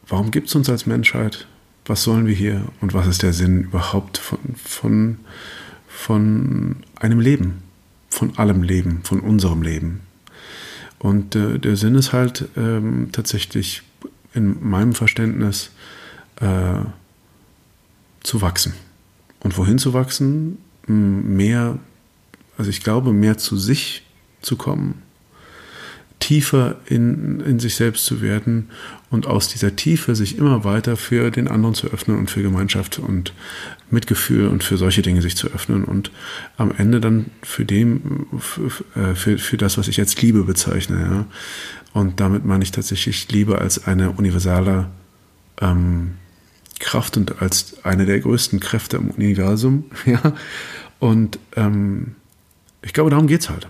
warum gibt es uns als Menschheit? Was sollen wir hier? Und was ist der Sinn überhaupt von, von, von einem Leben? Von allem Leben, von unserem Leben. Und äh, der Sinn ist halt ähm, tatsächlich in meinem Verständnis äh, zu wachsen. Und wohin zu wachsen? Mehr, also ich glaube, mehr zu sich zu kommen, tiefer in, in sich selbst zu werden und aus dieser Tiefe sich immer weiter für den anderen zu öffnen und für Gemeinschaft und Mitgefühl und für solche Dinge sich zu öffnen und am Ende dann für dem, für, für, für das, was ich jetzt Liebe bezeichne. Ja. Und damit meine ich tatsächlich Liebe als eine universale ähm, Kraft und als eine der größten Kräfte im Universum. Ja. Und ähm, ich glaube, darum geht es halt.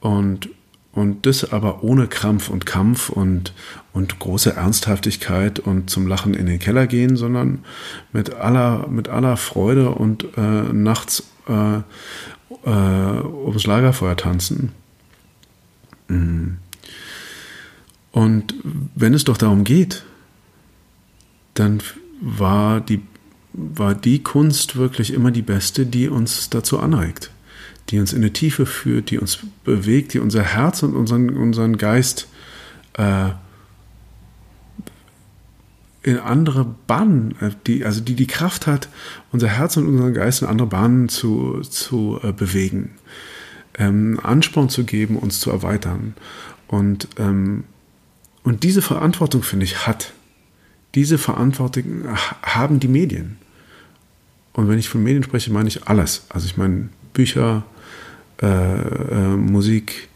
Und und das aber ohne Krampf und Kampf und, und große Ernsthaftigkeit und zum Lachen in den Keller gehen, sondern mit aller, mit aller Freude und äh, nachts äh, äh, ums Lagerfeuer tanzen. Mhm. Und wenn es doch darum geht, dann war die, war die Kunst wirklich immer die beste, die uns dazu anregt die uns in eine Tiefe führt, die uns bewegt, die unser Herz und unseren, unseren Geist äh, in andere Bahnen, äh, die, also die die Kraft hat, unser Herz und unseren Geist in andere Bahnen zu, zu äh, bewegen, ähm, Ansporn zu geben, uns zu erweitern. Und, ähm, und diese Verantwortung, finde ich, hat, diese Verantwortung haben die Medien. Und wenn ich von Medien spreche, meine ich alles. Also ich meine Bücher, äh, äh, Musik,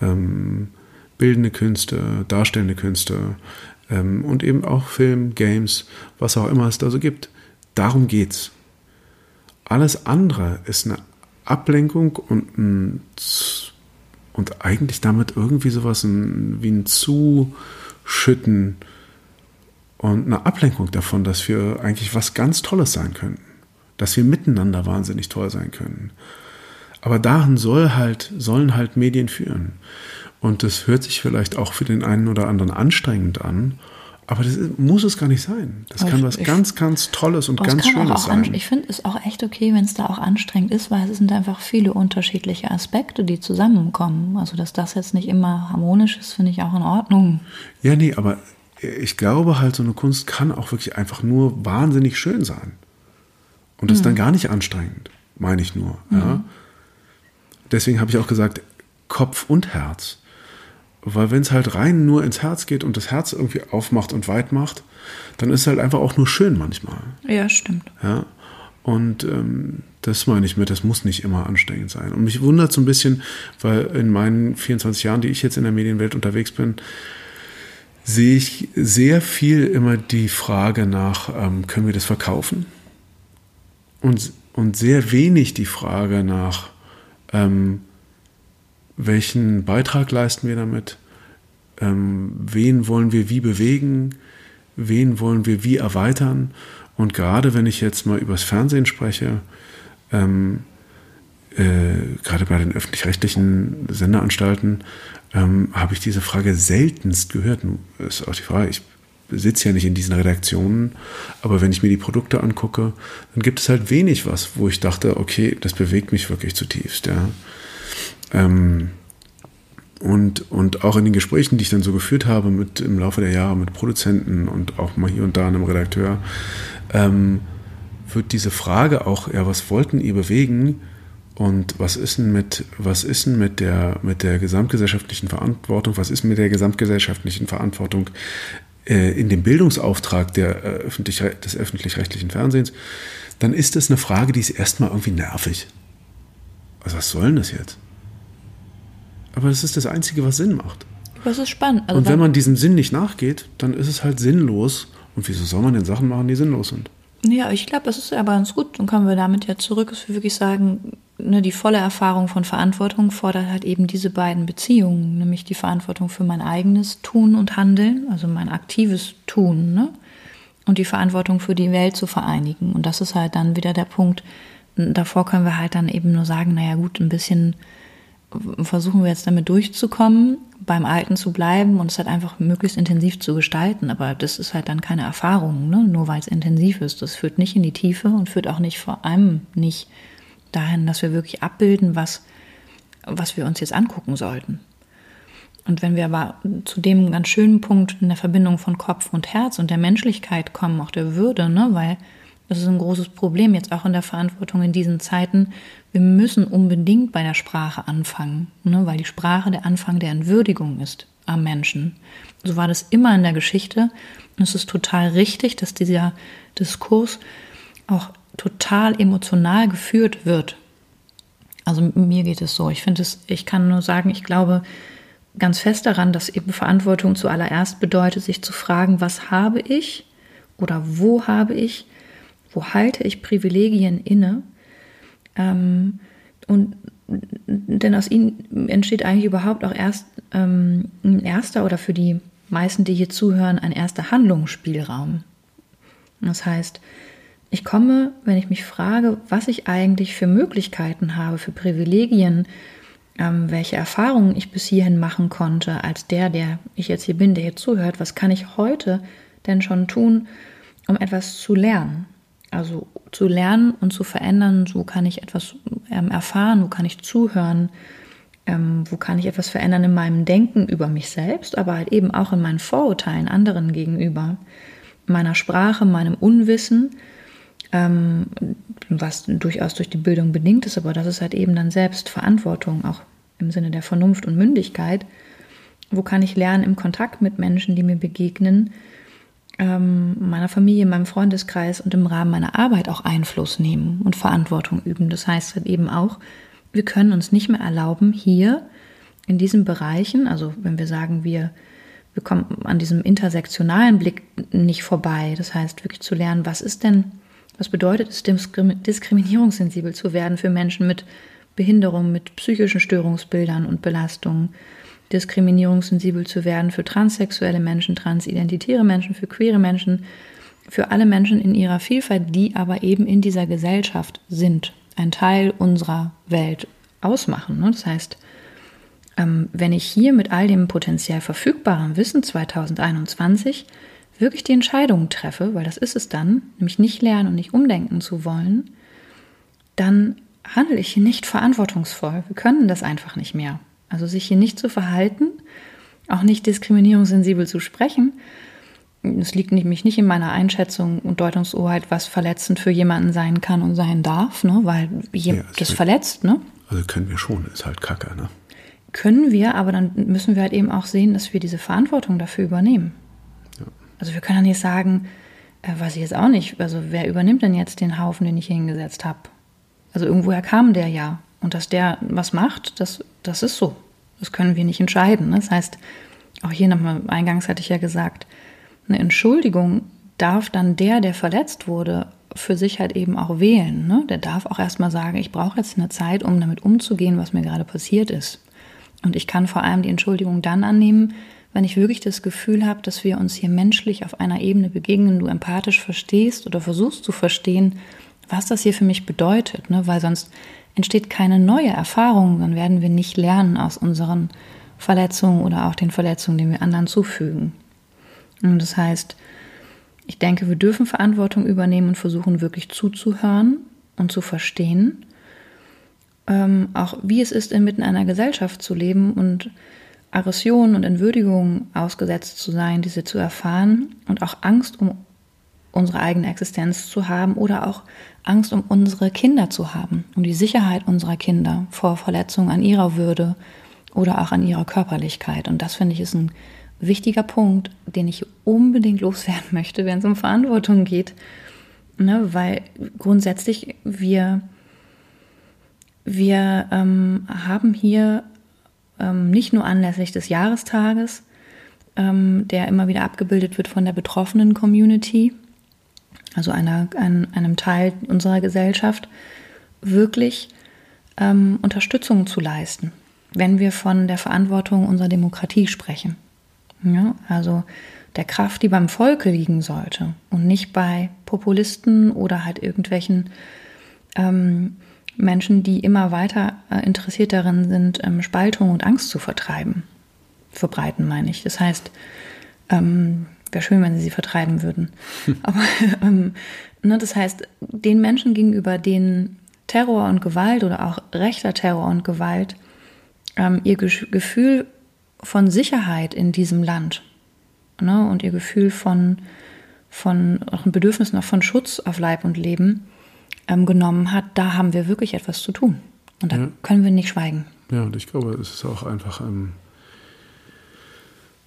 ähm, bildende Künste, darstellende Künste ähm, und eben auch Film, Games, was auch immer es da so gibt. Darum geht's. Alles andere ist eine Ablenkung und ein und eigentlich damit irgendwie sowas wie ein Zuschütten und eine Ablenkung davon, dass wir eigentlich was ganz Tolles sein könnten. Dass wir miteinander wahnsinnig toll sein können. Aber dahin soll halt, sollen halt Medien führen. Und das hört sich vielleicht auch für den einen oder anderen anstrengend an. Aber das muss es gar nicht sein. Das aber kann ich, was ich, ganz, ganz Tolles und ganz Schönes sein. Ich finde es auch echt okay, wenn es da auch anstrengend ist, weil es sind einfach viele unterschiedliche Aspekte, die zusammenkommen. Also, dass das jetzt nicht immer harmonisch ist, finde ich auch in Ordnung. Ja, nee, aber ich glaube halt, so eine Kunst kann auch wirklich einfach nur wahnsinnig schön sein. Und das ist dann gar nicht anstrengend, meine ich nur. Mhm. Ja? Deswegen habe ich auch gesagt, Kopf und Herz. Weil wenn es halt rein nur ins Herz geht und das Herz irgendwie aufmacht und weit macht, dann ist es halt einfach auch nur schön manchmal. Ja, stimmt. Ja. Und ähm, das meine ich mit, das muss nicht immer anstrengend sein. Und mich wundert so ein bisschen, weil in meinen 24 Jahren, die ich jetzt in der Medienwelt unterwegs bin, sehe ich sehr viel immer die Frage nach, ähm, können wir das verkaufen? Und, und sehr wenig die Frage nach, ähm, welchen Beitrag leisten wir damit? Ähm, wen wollen wir wie bewegen? Wen wollen wir wie erweitern? Und gerade wenn ich jetzt mal übers Fernsehen spreche, ähm, äh, gerade bei den öffentlich-rechtlichen Senderanstalten, ähm, habe ich diese Frage seltenst gehört. Nun ist auch die Frage, ich sitze ja nicht in diesen Redaktionen, aber wenn ich mir die Produkte angucke, dann gibt es halt wenig was, wo ich dachte, okay, das bewegt mich wirklich zutiefst. Ja. Ähm, und, und auch in den Gesprächen, die ich dann so geführt habe mit, im Laufe der Jahre mit Produzenten und auch mal hier und da einem Redakteur, ähm, wird diese Frage auch, ja, was wollten ihr bewegen und was ist denn mit, was ist denn mit der, mit der gesamtgesellschaftlichen Verantwortung, was ist mit der gesamtgesellschaftlichen Verantwortung in dem Bildungsauftrag der, äh, öffentlich, des öffentlich-rechtlichen Fernsehens, dann ist das eine Frage, die ist erstmal irgendwie nervig. Also was soll denn das jetzt? Aber das ist das Einzige, was Sinn macht. Das ist spannend. Also und wenn man diesem Sinn nicht nachgeht, dann ist es halt sinnlos. Und wieso soll man denn Sachen machen, die sinnlos sind? Ja, ich glaube, das ist aber ganz gut. Dann kommen wir damit ja zurück, dass wir wirklich sagen, ne, die volle Erfahrung von Verantwortung fordert halt eben diese beiden Beziehungen, nämlich die Verantwortung für mein eigenes Tun und Handeln, also mein aktives Tun, ne? und die Verantwortung für die Welt zu vereinigen. Und das ist halt dann wieder der Punkt. Davor können wir halt dann eben nur sagen, naja gut, ein bisschen versuchen wir jetzt damit durchzukommen, beim Alten zu bleiben und es halt einfach möglichst intensiv zu gestalten. Aber das ist halt dann keine Erfahrung, ne? nur weil es intensiv ist. Das führt nicht in die Tiefe und führt auch nicht vor allem nicht dahin, dass wir wirklich abbilden, was, was wir uns jetzt angucken sollten. Und wenn wir aber zu dem ganz schönen Punkt in der Verbindung von Kopf und Herz und der Menschlichkeit kommen, auch der Würde, ne? weil das ist ein großes Problem jetzt auch in der Verantwortung in diesen Zeiten. Wir müssen unbedingt bei der Sprache anfangen, ne, weil die Sprache der Anfang der Entwürdigung ist am Menschen. So war das immer in der Geschichte. Und es ist total richtig, dass dieser Diskurs auch total emotional geführt wird. Also mir geht es so. Ich finde es, ich kann nur sagen, ich glaube ganz fest daran, dass eben Verantwortung zuallererst bedeutet, sich zu fragen, was habe ich oder wo habe ich wo halte ich Privilegien inne? Ähm, und denn aus ihnen entsteht eigentlich überhaupt auch erst ähm, ein erster oder für die meisten, die hier zuhören, ein erster Handlungsspielraum. Das heißt, ich komme, wenn ich mich frage, was ich eigentlich für Möglichkeiten habe, für Privilegien, ähm, welche Erfahrungen ich bis hierhin machen konnte, als der, der ich jetzt hier bin, der hier zuhört, was kann ich heute denn schon tun, um etwas zu lernen? Also zu lernen und zu verändern, wo kann ich etwas ähm, erfahren, wo kann ich zuhören, ähm, wo kann ich etwas verändern in meinem Denken über mich selbst, aber halt eben auch in meinen Vorurteilen anderen gegenüber, meiner Sprache, meinem Unwissen, ähm, was durchaus durch die Bildung bedingt ist, aber das ist halt eben dann Selbstverantwortung, auch im Sinne der Vernunft und Mündigkeit. Wo kann ich lernen im Kontakt mit Menschen, die mir begegnen, ähm, meiner Familie, meinem Freundeskreis und im Rahmen meiner Arbeit auch Einfluss nehmen und Verantwortung üben. Das heißt halt eben auch, wir können uns nicht mehr erlauben, hier in diesen Bereichen, also wenn wir sagen, wir, wir kommen an diesem intersektionalen Blick nicht vorbei. Das heißt, wirklich zu lernen, was ist denn, was bedeutet es, diskriminierungssensibel zu werden für Menschen mit Behinderung, mit psychischen Störungsbildern und Belastungen diskriminierungssensibel zu werden für transsexuelle Menschen, transidentitäre Menschen, für queere Menschen, für alle Menschen in ihrer Vielfalt, die aber eben in dieser Gesellschaft sind, ein Teil unserer Welt ausmachen. Ne? Das heißt, ähm, wenn ich hier mit all dem potenziell verfügbaren Wissen 2021 wirklich die Entscheidungen treffe, weil das ist es dann, nämlich nicht lernen und nicht umdenken zu wollen, dann handle ich hier nicht verantwortungsvoll. Wir können das einfach nicht mehr. Also sich hier nicht zu verhalten, auch nicht diskriminierungssensibel zu sprechen. Es liegt nämlich nicht in meiner Einschätzung und Deutungshoheit, was verletzend für jemanden sein kann und sein darf, ne? weil ja, das verletzt. Ne? Also können wir schon, ist halt Kacke, ne? Können wir, aber dann müssen wir halt eben auch sehen, dass wir diese Verantwortung dafür übernehmen. Also wir können ja nicht sagen, äh, weiß ich jetzt auch nicht, also wer übernimmt denn jetzt den Haufen, den ich hier hingesetzt habe? Also irgendwoher kam der ja. Und dass der was macht, das, das ist so. Das können wir nicht entscheiden. Das heißt, auch hier nochmal, eingangs hatte ich ja gesagt, eine Entschuldigung darf dann der, der verletzt wurde, für sich halt eben auch wählen. Ne? Der darf auch erstmal sagen, ich brauche jetzt eine Zeit, um damit umzugehen, was mir gerade passiert ist. Und ich kann vor allem die Entschuldigung dann annehmen, wenn ich wirklich das Gefühl habe, dass wir uns hier menschlich auf einer Ebene begegnen, du empathisch verstehst oder versuchst zu verstehen, was das hier für mich bedeutet, ne? weil sonst entsteht keine neue Erfahrung, dann werden wir nicht lernen aus unseren Verletzungen oder auch den Verletzungen, die wir anderen zufügen. Und das heißt, ich denke, wir dürfen Verantwortung übernehmen und versuchen wirklich zuzuhören und zu verstehen, ähm, auch wie es ist, inmitten einer Gesellschaft zu leben und Aggression und Entwürdigung ausgesetzt zu sein, diese zu erfahren und auch Angst um unsere eigene Existenz zu haben oder auch Angst um unsere Kinder zu haben, um die Sicherheit unserer Kinder vor Verletzungen an ihrer Würde oder auch an ihrer Körperlichkeit. Und das finde ich ist ein wichtiger Punkt, den ich unbedingt loswerden möchte, wenn es um Verantwortung geht. Ne, weil grundsätzlich wir, wir ähm, haben hier ähm, nicht nur anlässlich des Jahrestages, ähm, der immer wieder abgebildet wird von der betroffenen Community, also einer, ein, einem Teil unserer Gesellschaft, wirklich ähm, Unterstützung zu leisten, wenn wir von der Verantwortung unserer Demokratie sprechen. Ja, also der Kraft, die beim Volke liegen sollte und nicht bei Populisten oder halt irgendwelchen ähm, Menschen, die immer weiter äh, interessiert darin sind, ähm, Spaltung und Angst zu vertreiben. Verbreiten, meine ich. Das heißt, ähm, wäre schön, wenn sie sie vertreiben würden. Aber ähm, ne, das heißt, den Menschen gegenüber, denen Terror und Gewalt oder auch rechter Terror und Gewalt ähm, ihr Gefühl von Sicherheit in diesem Land ne, und ihr Gefühl von, von auch ein Bedürfnis noch von Schutz auf Leib und Leben ähm, genommen hat, da haben wir wirklich etwas zu tun. Und da ja. können wir nicht schweigen. Ja, und ich glaube, es ist auch einfach, ähm,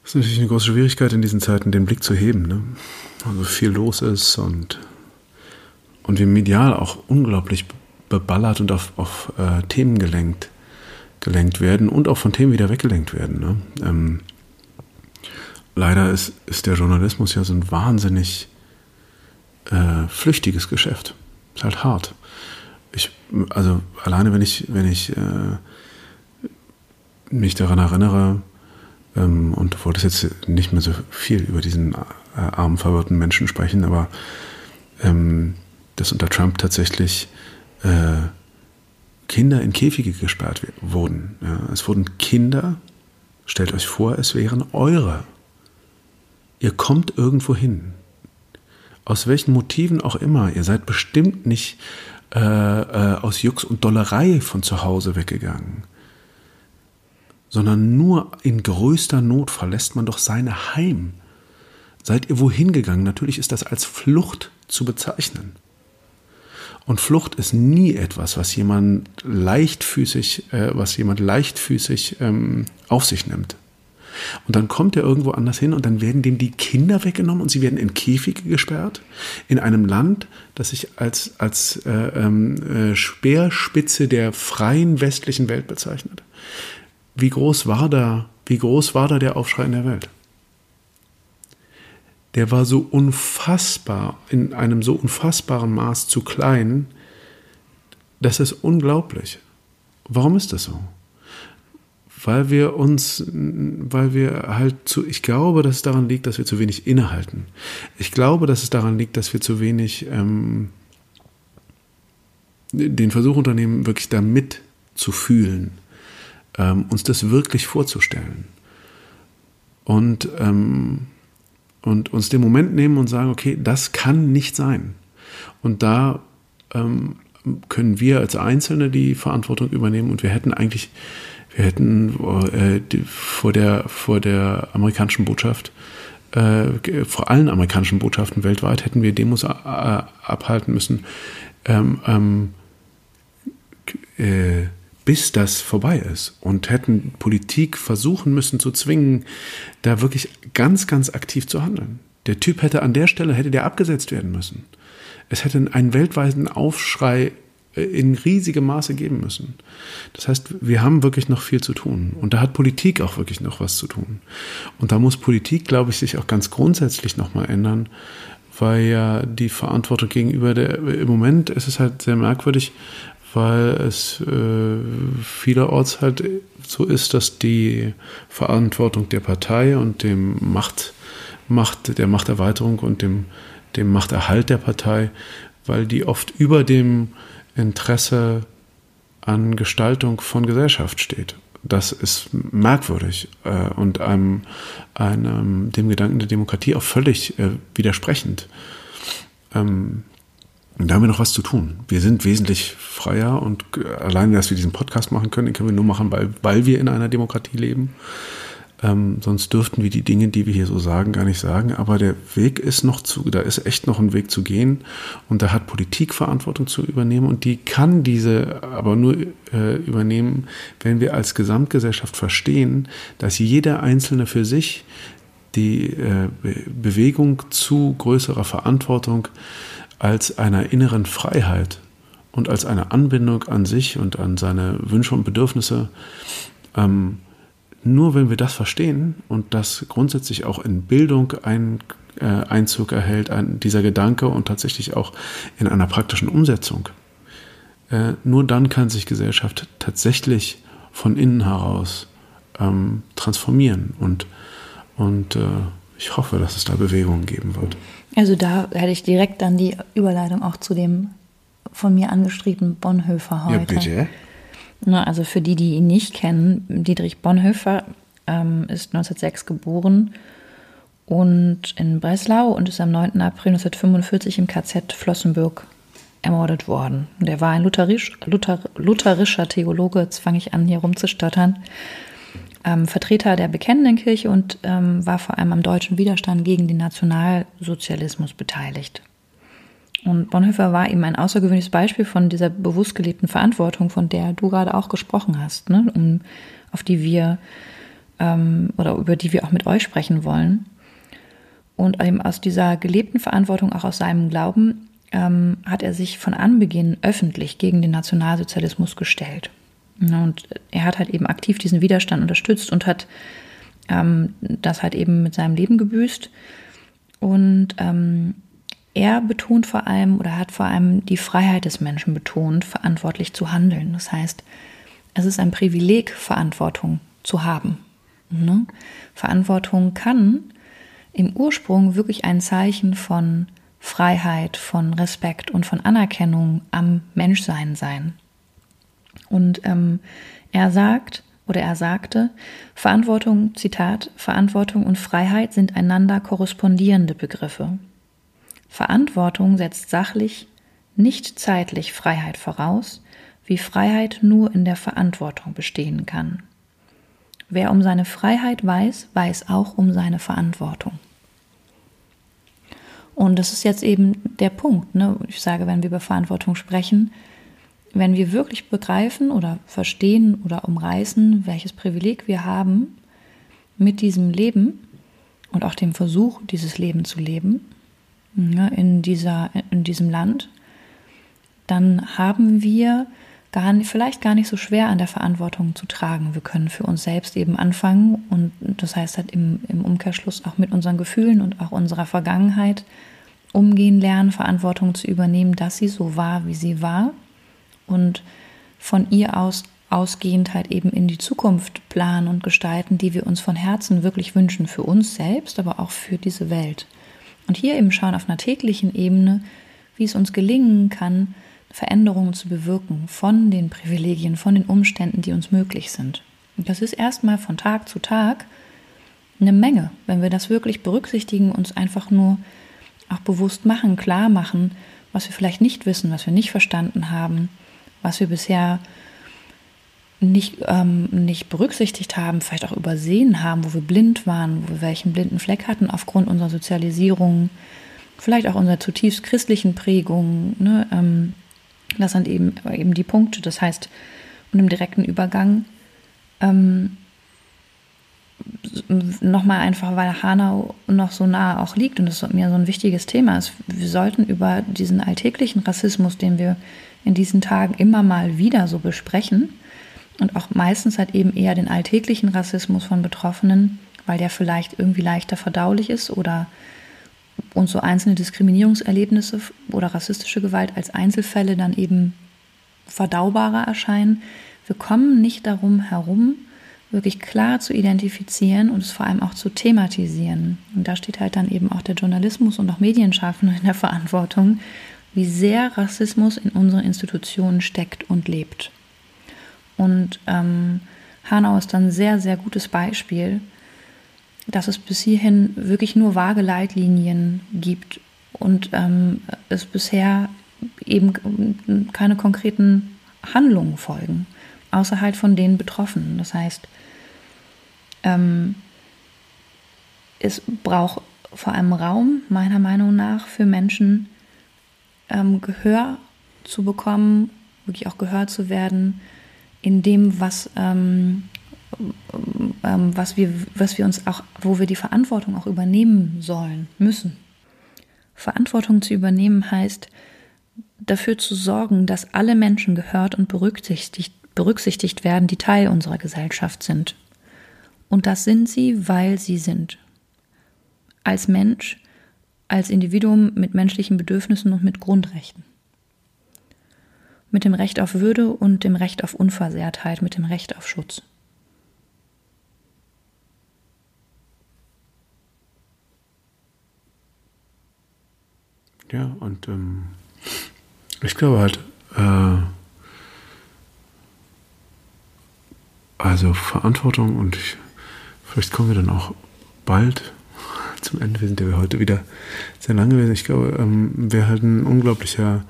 es ist natürlich eine große Schwierigkeit in diesen Zeiten, den Blick zu heben. Ne? Also viel los ist und, und wir medial auch unglaublich beballert und auf, auf äh, Themen gelenkt gelenkt werden und auch von Themen wieder weggelenkt werden. Ne? Ähm, leider ist, ist der Journalismus ja so ein wahnsinnig äh, flüchtiges Geschäft. Ist halt hart. Ich, also alleine wenn ich, wenn ich äh, mich daran erinnere, ähm, und du wolltest jetzt nicht mehr so viel über diesen äh, armen, verwirrten Menschen sprechen, aber ähm, dass unter Trump tatsächlich äh, Kinder in Käfige gesperrt wurden. Ja, es wurden Kinder, stellt euch vor, es wären eure. Ihr kommt irgendwo hin. Aus welchen Motiven auch immer. Ihr seid bestimmt nicht äh, äh, aus Jux und Dollerei von zu Hause weggegangen, sondern nur in größter Not verlässt man doch seine Heim. Seid ihr wohin gegangen? Natürlich ist das als Flucht zu bezeichnen. Und Flucht ist nie etwas, was jemand leichtfüßig, äh, was jemand leichtfüßig ähm, auf sich nimmt. Und dann kommt er irgendwo anders hin und dann werden dem die Kinder weggenommen und sie werden in Käfige gesperrt. In einem Land, das sich als, als äh, ähm, äh, Speerspitze der freien westlichen Welt bezeichnet. Wie groß war da, wie groß war da der Aufschrei in der Welt? der war so unfassbar, in einem so unfassbaren Maß zu klein, das ist unglaublich. Warum ist das so? Weil wir uns, weil wir halt zu, ich glaube, dass es daran liegt, dass wir zu wenig innehalten. Ich glaube, dass es daran liegt, dass wir zu wenig ähm, den Versuch unternehmen, wirklich da mitzufühlen, ähm, uns das wirklich vorzustellen. Und ähm, und uns den Moment nehmen und sagen, okay, das kann nicht sein. Und da ähm, können wir als Einzelne die Verantwortung übernehmen und wir hätten eigentlich, wir hätten äh, die, vor, der, vor der amerikanischen Botschaft, äh, vor allen amerikanischen Botschaften weltweit hätten wir Demos abhalten müssen. Ähm, ähm, äh, bis das vorbei ist und hätten Politik versuchen müssen zu zwingen, da wirklich ganz, ganz aktiv zu handeln. Der Typ hätte an der Stelle, hätte der abgesetzt werden müssen. Es hätte einen weltweiten Aufschrei in riesigem Maße geben müssen. Das heißt, wir haben wirklich noch viel zu tun. Und da hat Politik auch wirklich noch was zu tun. Und da muss Politik, glaube ich, sich auch ganz grundsätzlich nochmal ändern, weil ja die Verantwortung gegenüber der, im Moment ist es halt sehr merkwürdig, weil es äh, vielerorts halt so ist, dass die Verantwortung der Partei und dem Macht, Macht der Machterweiterung und dem, dem Machterhalt der Partei, weil die oft über dem Interesse an Gestaltung von Gesellschaft steht. Das ist merkwürdig äh, und einem, einem, dem Gedanken der Demokratie auch völlig äh, widersprechend. Ähm, da haben wir noch was zu tun. Wir sind wesentlich freier und alleine, dass wir diesen Podcast machen können, den können wir nur machen, weil, weil wir in einer Demokratie leben. Ähm, sonst dürften wir die Dinge, die wir hier so sagen, gar nicht sagen. Aber der Weg ist noch zu, da ist echt noch ein Weg zu gehen. Und da hat Politik Verantwortung zu übernehmen. Und die kann diese aber nur äh, übernehmen, wenn wir als Gesamtgesellschaft verstehen, dass jeder Einzelne für sich die äh, Bewegung zu größerer Verantwortung als einer inneren Freiheit und als eine Anbindung an sich und an seine Wünsche und Bedürfnisse. Ähm, nur wenn wir das verstehen und das grundsätzlich auch in Bildung ein, äh, Einzug erhält, ein, dieser Gedanke und tatsächlich auch in einer praktischen Umsetzung, äh, nur dann kann sich Gesellschaft tatsächlich von innen heraus ähm, transformieren und, und äh, ich hoffe, dass es da Bewegungen geben wird. Also da hätte ich direkt dann die Überleitung auch zu dem von mir angestrebten Bonhoeffer heute. Ja, bitte. Na, also für die, die ihn nicht kennen, Dietrich Bonhoeffer ähm, ist 1906 geboren und in Breslau und ist am 9. April 1945 im KZ Flossenbürg ermordet worden. Und er war ein lutherisch, Luther, lutherischer Theologe, jetzt fange ich an, hier rumzustottern, ähm, Vertreter der bekennenden Kirche und ähm, war vor allem am deutschen Widerstand gegen den Nationalsozialismus beteiligt. Und Bonhoeffer war eben ein außergewöhnliches Beispiel von dieser bewusst gelebten Verantwortung, von der du gerade auch gesprochen hast, ne? um, auf die wir ähm, oder über die wir auch mit euch sprechen wollen. Und eben aus dieser gelebten Verantwortung, auch aus seinem Glauben, ähm, hat er sich von Anbeginn öffentlich gegen den Nationalsozialismus gestellt. Ne, und er hat halt eben aktiv diesen Widerstand unterstützt und hat ähm, das halt eben mit seinem Leben gebüßt. Und ähm, er betont vor allem oder hat vor allem die Freiheit des Menschen betont, verantwortlich zu handeln. Das heißt, es ist ein Privileg, Verantwortung zu haben. Ne? Verantwortung kann im Ursprung wirklich ein Zeichen von Freiheit, von Respekt und von Anerkennung am Menschsein sein. Und ähm, er sagt, oder er sagte, Verantwortung, Zitat, Verantwortung und Freiheit sind einander korrespondierende Begriffe. Verantwortung setzt sachlich, nicht zeitlich Freiheit voraus, wie Freiheit nur in der Verantwortung bestehen kann. Wer um seine Freiheit weiß, weiß auch um seine Verantwortung. Und das ist jetzt eben der Punkt. Ne? Ich sage, wenn wir über Verantwortung sprechen, wenn wir wirklich begreifen oder verstehen oder umreißen, welches Privileg wir haben mit diesem Leben und auch dem Versuch, dieses Leben zu leben ja, in, dieser, in diesem Land, dann haben wir gar, vielleicht gar nicht so schwer an der Verantwortung zu tragen. Wir können für uns selbst eben anfangen und das heißt halt im, im Umkehrschluss auch mit unseren Gefühlen und auch unserer Vergangenheit umgehen lernen, Verantwortung zu übernehmen, dass sie so war, wie sie war und von ihr aus ausgehend halt eben in die Zukunft planen und gestalten, die wir uns von Herzen wirklich wünschen, für uns selbst, aber auch für diese Welt. Und hier eben schauen auf einer täglichen Ebene, wie es uns gelingen kann, Veränderungen zu bewirken von den Privilegien, von den Umständen, die uns möglich sind. Und das ist erstmal von Tag zu Tag eine Menge, wenn wir das wirklich berücksichtigen, uns einfach nur auch bewusst machen, klar machen, was wir vielleicht nicht wissen, was wir nicht verstanden haben, was wir bisher nicht, ähm, nicht berücksichtigt haben, vielleicht auch übersehen haben, wo wir blind waren, wo wir welchen blinden Fleck hatten aufgrund unserer Sozialisierung, vielleicht auch unserer zutiefst christlichen Prägung. Ne? Ähm, das sind eben, eben die Punkte. Das heißt, Und im direkten Übergang ähm, nochmal einfach, weil Hanau noch so nah auch liegt und es mir so ein wichtiges Thema ist. Wir sollten über diesen alltäglichen Rassismus, den wir in diesen Tagen immer mal wieder so besprechen und auch meistens halt eben eher den alltäglichen Rassismus von Betroffenen, weil der vielleicht irgendwie leichter verdaulich ist oder uns so einzelne Diskriminierungserlebnisse oder rassistische Gewalt als Einzelfälle dann eben verdaubarer erscheinen. Wir kommen nicht darum herum, wirklich klar zu identifizieren und es vor allem auch zu thematisieren. Und da steht halt dann eben auch der Journalismus und auch Medienschaffende in der Verantwortung, wie sehr Rassismus in unseren Institutionen steckt und lebt. Und ähm, Hanau ist dann ein sehr, sehr gutes Beispiel, dass es bis hierhin wirklich nur vage Leitlinien gibt und ähm, es bisher eben keine konkreten Handlungen folgen, außer halt von den Betroffenen. Das heißt, ähm, es braucht vor allem Raum, meiner Meinung nach, für Menschen ähm, Gehör zu bekommen, wirklich auch gehört zu werden in dem, was, ähm, ähm, was, wir, was wir uns auch, wo wir die Verantwortung auch übernehmen sollen, müssen. Verantwortung zu übernehmen heißt, dafür zu sorgen, dass alle Menschen gehört und berücksichtigt, berücksichtigt werden, die Teil unserer Gesellschaft sind. Und das sind sie, weil sie sind. Als Mensch, als Individuum mit menschlichen Bedürfnissen und mit Grundrechten. Mit dem Recht auf Würde und dem Recht auf Unversehrtheit, mit dem Recht auf Schutz. Ja, und ähm, ich glaube halt, äh, also Verantwortung und ich Vielleicht kommen wir dann auch bald zum Ende. Wir sind ja heute wieder sehr lange gewesen. Ich glaube, ähm, wäre halt ein unglaublicher,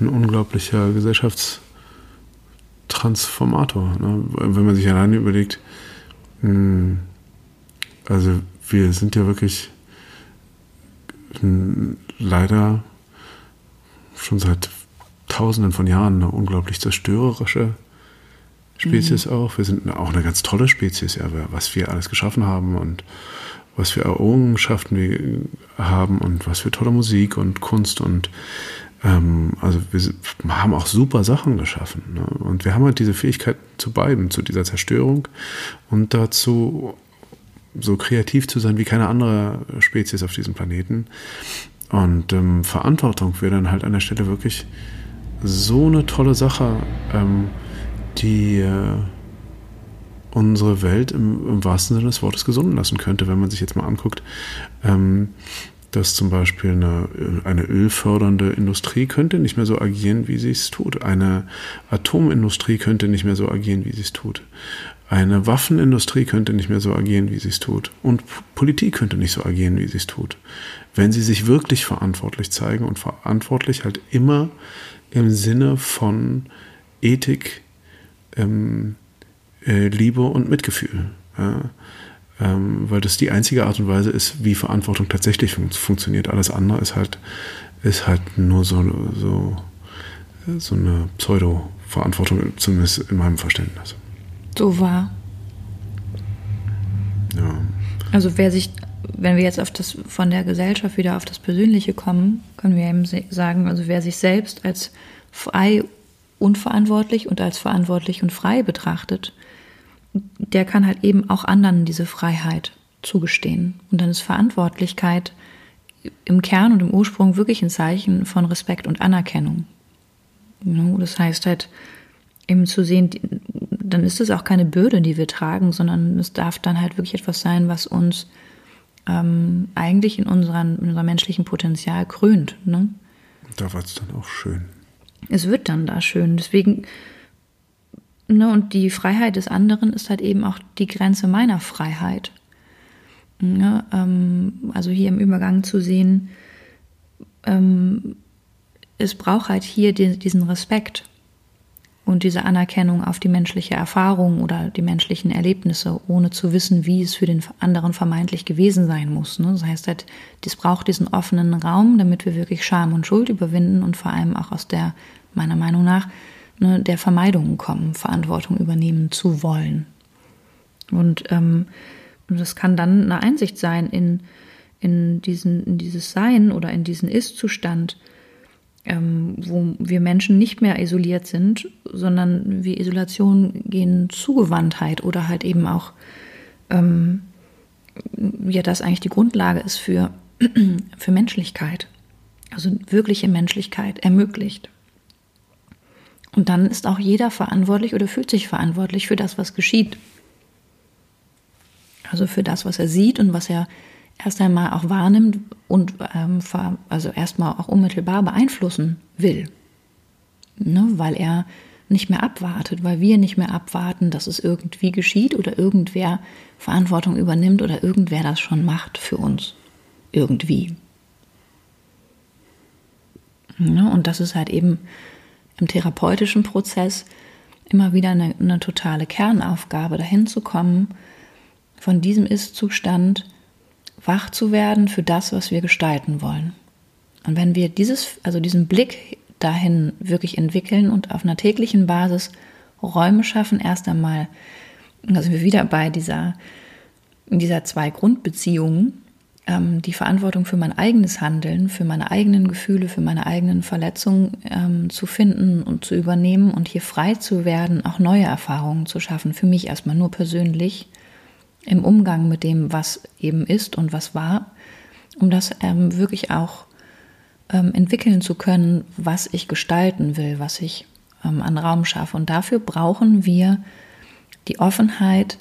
ein unglaublicher Gesellschaftstransformator. Ne? Wenn man sich alleine überlegt, mh, hm, also wir sind ja wirklich mh, hm, leider schon seit Tausenden von Jahren eine unglaublich zerstörerische Spezies mhm. auch. Wir sind auch eine ganz tolle Spezies, ja, was wir alles geschaffen haben und was für Errungenschaften wir haben und was für tolle Musik und Kunst und also wir haben auch super Sachen geschaffen. Ne? Und wir haben halt diese Fähigkeit zu beiden, zu dieser Zerstörung und dazu so kreativ zu sein wie keine andere Spezies auf diesem Planeten. Und ähm, Verantwortung wäre dann halt an der Stelle wirklich so eine tolle Sache. Ähm, die äh, unsere Welt im, im, wahrsten Sinne des Wortes gesunden lassen könnte, wenn man sich jetzt mal anguckt, ähm, dass zum Beispiel eine, eine ölfördernde Industrie könnte nicht mehr so agieren, wie sie es tut. Eine Atomindustrie könnte nicht mehr so agieren, wie sie es tut. Eine Waffenindustrie könnte nicht mehr so agieren, wie sie es tut. Und Politik könnte nicht so agieren, wie sie es tut. Wenn sie sich wirklich verantwortlich zeigen und verantwortlich halt immer im Sinne von Ethik, ähm, äh, Liebe und Mitgefühl. Ja? Ähm, weil das die einzige Art und Weise ist, wie Verantwortung tatsächlich fun funktioniert. Alles andere ist halt, ist halt nur so, so, so eine Pseudo-Verantwortung, zumindest in meinem Verständnis. So wahr. Ja. Also wer sich, wenn wir jetzt auf das von der Gesellschaft wieder auf das Persönliche kommen, können wir eben sagen, also wer sich selbst als frei unverantwortlich und als verantwortlich und frei betrachtet, der kann halt eben auch anderen diese Freiheit zugestehen. Und dann ist Verantwortlichkeit im Kern und im Ursprung wirklich ein Zeichen von Respekt und Anerkennung. Das heißt halt, eben zu sehen, dann ist es auch keine Bürde, die wir tragen, sondern es darf dann halt wirklich etwas sein, was uns ähm, eigentlich in, unseren, in unserem menschlichen Potenzial krönt. Ne? Da war es dann auch schön es wird dann da schön. Deswegen, ne, und die Freiheit des anderen ist halt eben auch die Grenze meiner Freiheit. Ne, ähm, also hier im Übergang zu sehen, ähm, es braucht halt hier die, diesen Respekt und diese Anerkennung auf die menschliche Erfahrung oder die menschlichen Erlebnisse, ohne zu wissen, wie es für den anderen vermeintlich gewesen sein muss. Ne? Das heißt halt, es braucht diesen offenen Raum, damit wir wirklich Scham und Schuld überwinden und vor allem auch aus der, meiner Meinung nach, ne, der Vermeidungen kommen, Verantwortung übernehmen zu wollen. Und ähm, das kann dann eine Einsicht sein in, in, diesen, in dieses Sein oder in diesen Ist-Zustand, ähm, wo wir Menschen nicht mehr isoliert sind, sondern wie Isolation gehen Zugewandtheit oder halt eben auch, ähm, ja, das eigentlich die Grundlage ist für, für Menschlichkeit. Also wirkliche Menschlichkeit ermöglicht. Und dann ist auch jeder verantwortlich oder fühlt sich verantwortlich für das, was geschieht. Also für das, was er sieht und was er erst einmal auch wahrnimmt und ähm, also erstmal auch unmittelbar beeinflussen will. Ne? Weil er nicht mehr abwartet, weil wir nicht mehr abwarten, dass es irgendwie geschieht oder irgendwer Verantwortung übernimmt oder irgendwer das schon macht für uns. Irgendwie. Ne? Und das ist halt eben im therapeutischen Prozess immer wieder eine, eine totale Kernaufgabe, dahin zu kommen, von diesem Ist-Zustand wach zu werden für das, was wir gestalten wollen. Und wenn wir dieses, also diesen Blick dahin wirklich entwickeln und auf einer täglichen Basis Räume schaffen, erst einmal, also wir wieder bei dieser, dieser zwei Grundbeziehungen, ähm, die Verantwortung für mein eigenes Handeln, für meine eigenen Gefühle, für meine eigenen Verletzungen ähm, zu finden und zu übernehmen und hier frei zu werden, auch neue Erfahrungen zu schaffen, für mich erstmal nur persönlich im Umgang mit dem, was eben ist und was war, um das ähm, wirklich auch ähm, entwickeln zu können, was ich gestalten will, was ich ähm, an Raum schaffe. Und dafür brauchen wir die Offenheit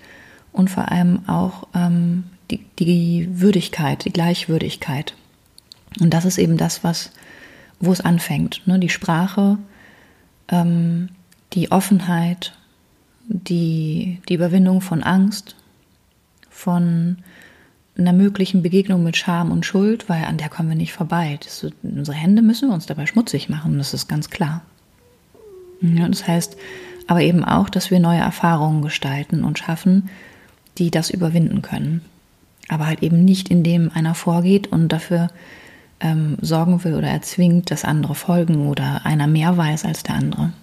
und vor allem auch ähm, die, die Würdigkeit, die Gleichwürdigkeit. Und das ist eben das, was, wo es anfängt. Ne? Die Sprache, ähm, die Offenheit, die, die Überwindung von Angst, von einer möglichen Begegnung mit Scham und Schuld, weil an der kommen wir nicht vorbei. Das, unsere Hände müssen wir uns dabei schmutzig machen, das ist ganz klar. Ja, das heißt aber eben auch, dass wir neue Erfahrungen gestalten und schaffen, die das überwinden können. Aber halt eben nicht, indem einer vorgeht und dafür ähm, sorgen will oder erzwingt, dass andere folgen oder einer mehr weiß als der andere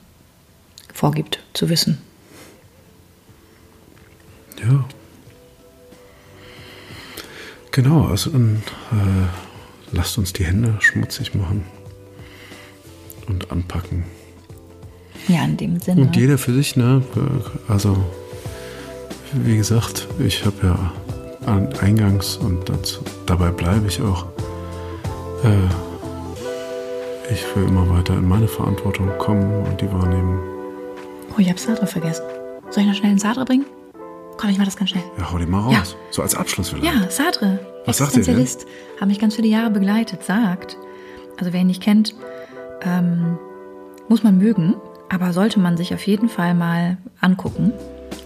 vorgibt zu wissen. Ja, Genau, also dann äh, lasst uns die Hände schmutzig machen und anpacken. Ja, in dem Sinne. Und jeder für sich, ne? Also, wie gesagt, ich habe ja eingangs und dazu, dabei bleibe ich auch. Äh, ich will immer weiter in meine Verantwortung kommen und die wahrnehmen. Oh, ich habe Sartre vergessen. Soll ich noch schnell einen Sartre bringen? Komm, ich mach das ganz schnell. Ja, hau den mal raus. Ja. So als Abschluss vielleicht. Ja, Sartre. Was sagt er denn? Hat mich ganz viele Jahre begleitet, sagt, also wer ihn nicht kennt, ähm, muss man mögen, aber sollte man sich auf jeden Fall mal angucken.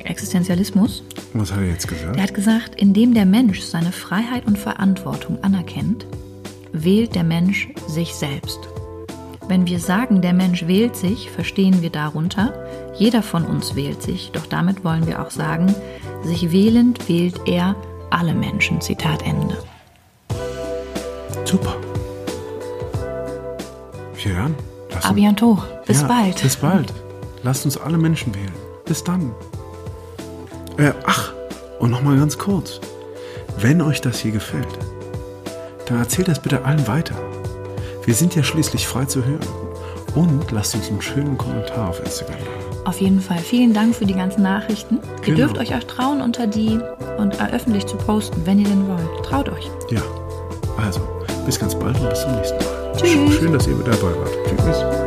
Existenzialismus. Was hat er jetzt gesagt? Er hat gesagt, indem der Mensch seine Freiheit und Verantwortung anerkennt, wählt der Mensch sich selbst. Wenn wir sagen, der Mensch wählt sich, verstehen wir darunter, jeder von uns wählt sich, doch damit wollen wir auch sagen, sich wählend wählt er alle Menschen. Zitat Ende. Super. Ja, A bientôt. Bis ja, bald. Bis bald. Lasst uns alle Menschen wählen. Bis dann. Äh, ach, und nochmal ganz kurz. Wenn euch das hier gefällt, dann erzählt das bitte allen weiter. Wir sind ja schließlich frei zu hören. Und lasst uns einen schönen Kommentar auf Instagram da. Auf jeden Fall. Vielen Dank für die ganzen Nachrichten. Ihr genau. dürft euch auch trauen, unter die und öffentlich zu posten, wenn ihr denn wollt. Traut euch. Ja. Also, bis ganz bald und bis zum nächsten Mal. Tschüss. Schön, dass ihr dabei wart. Tschüss.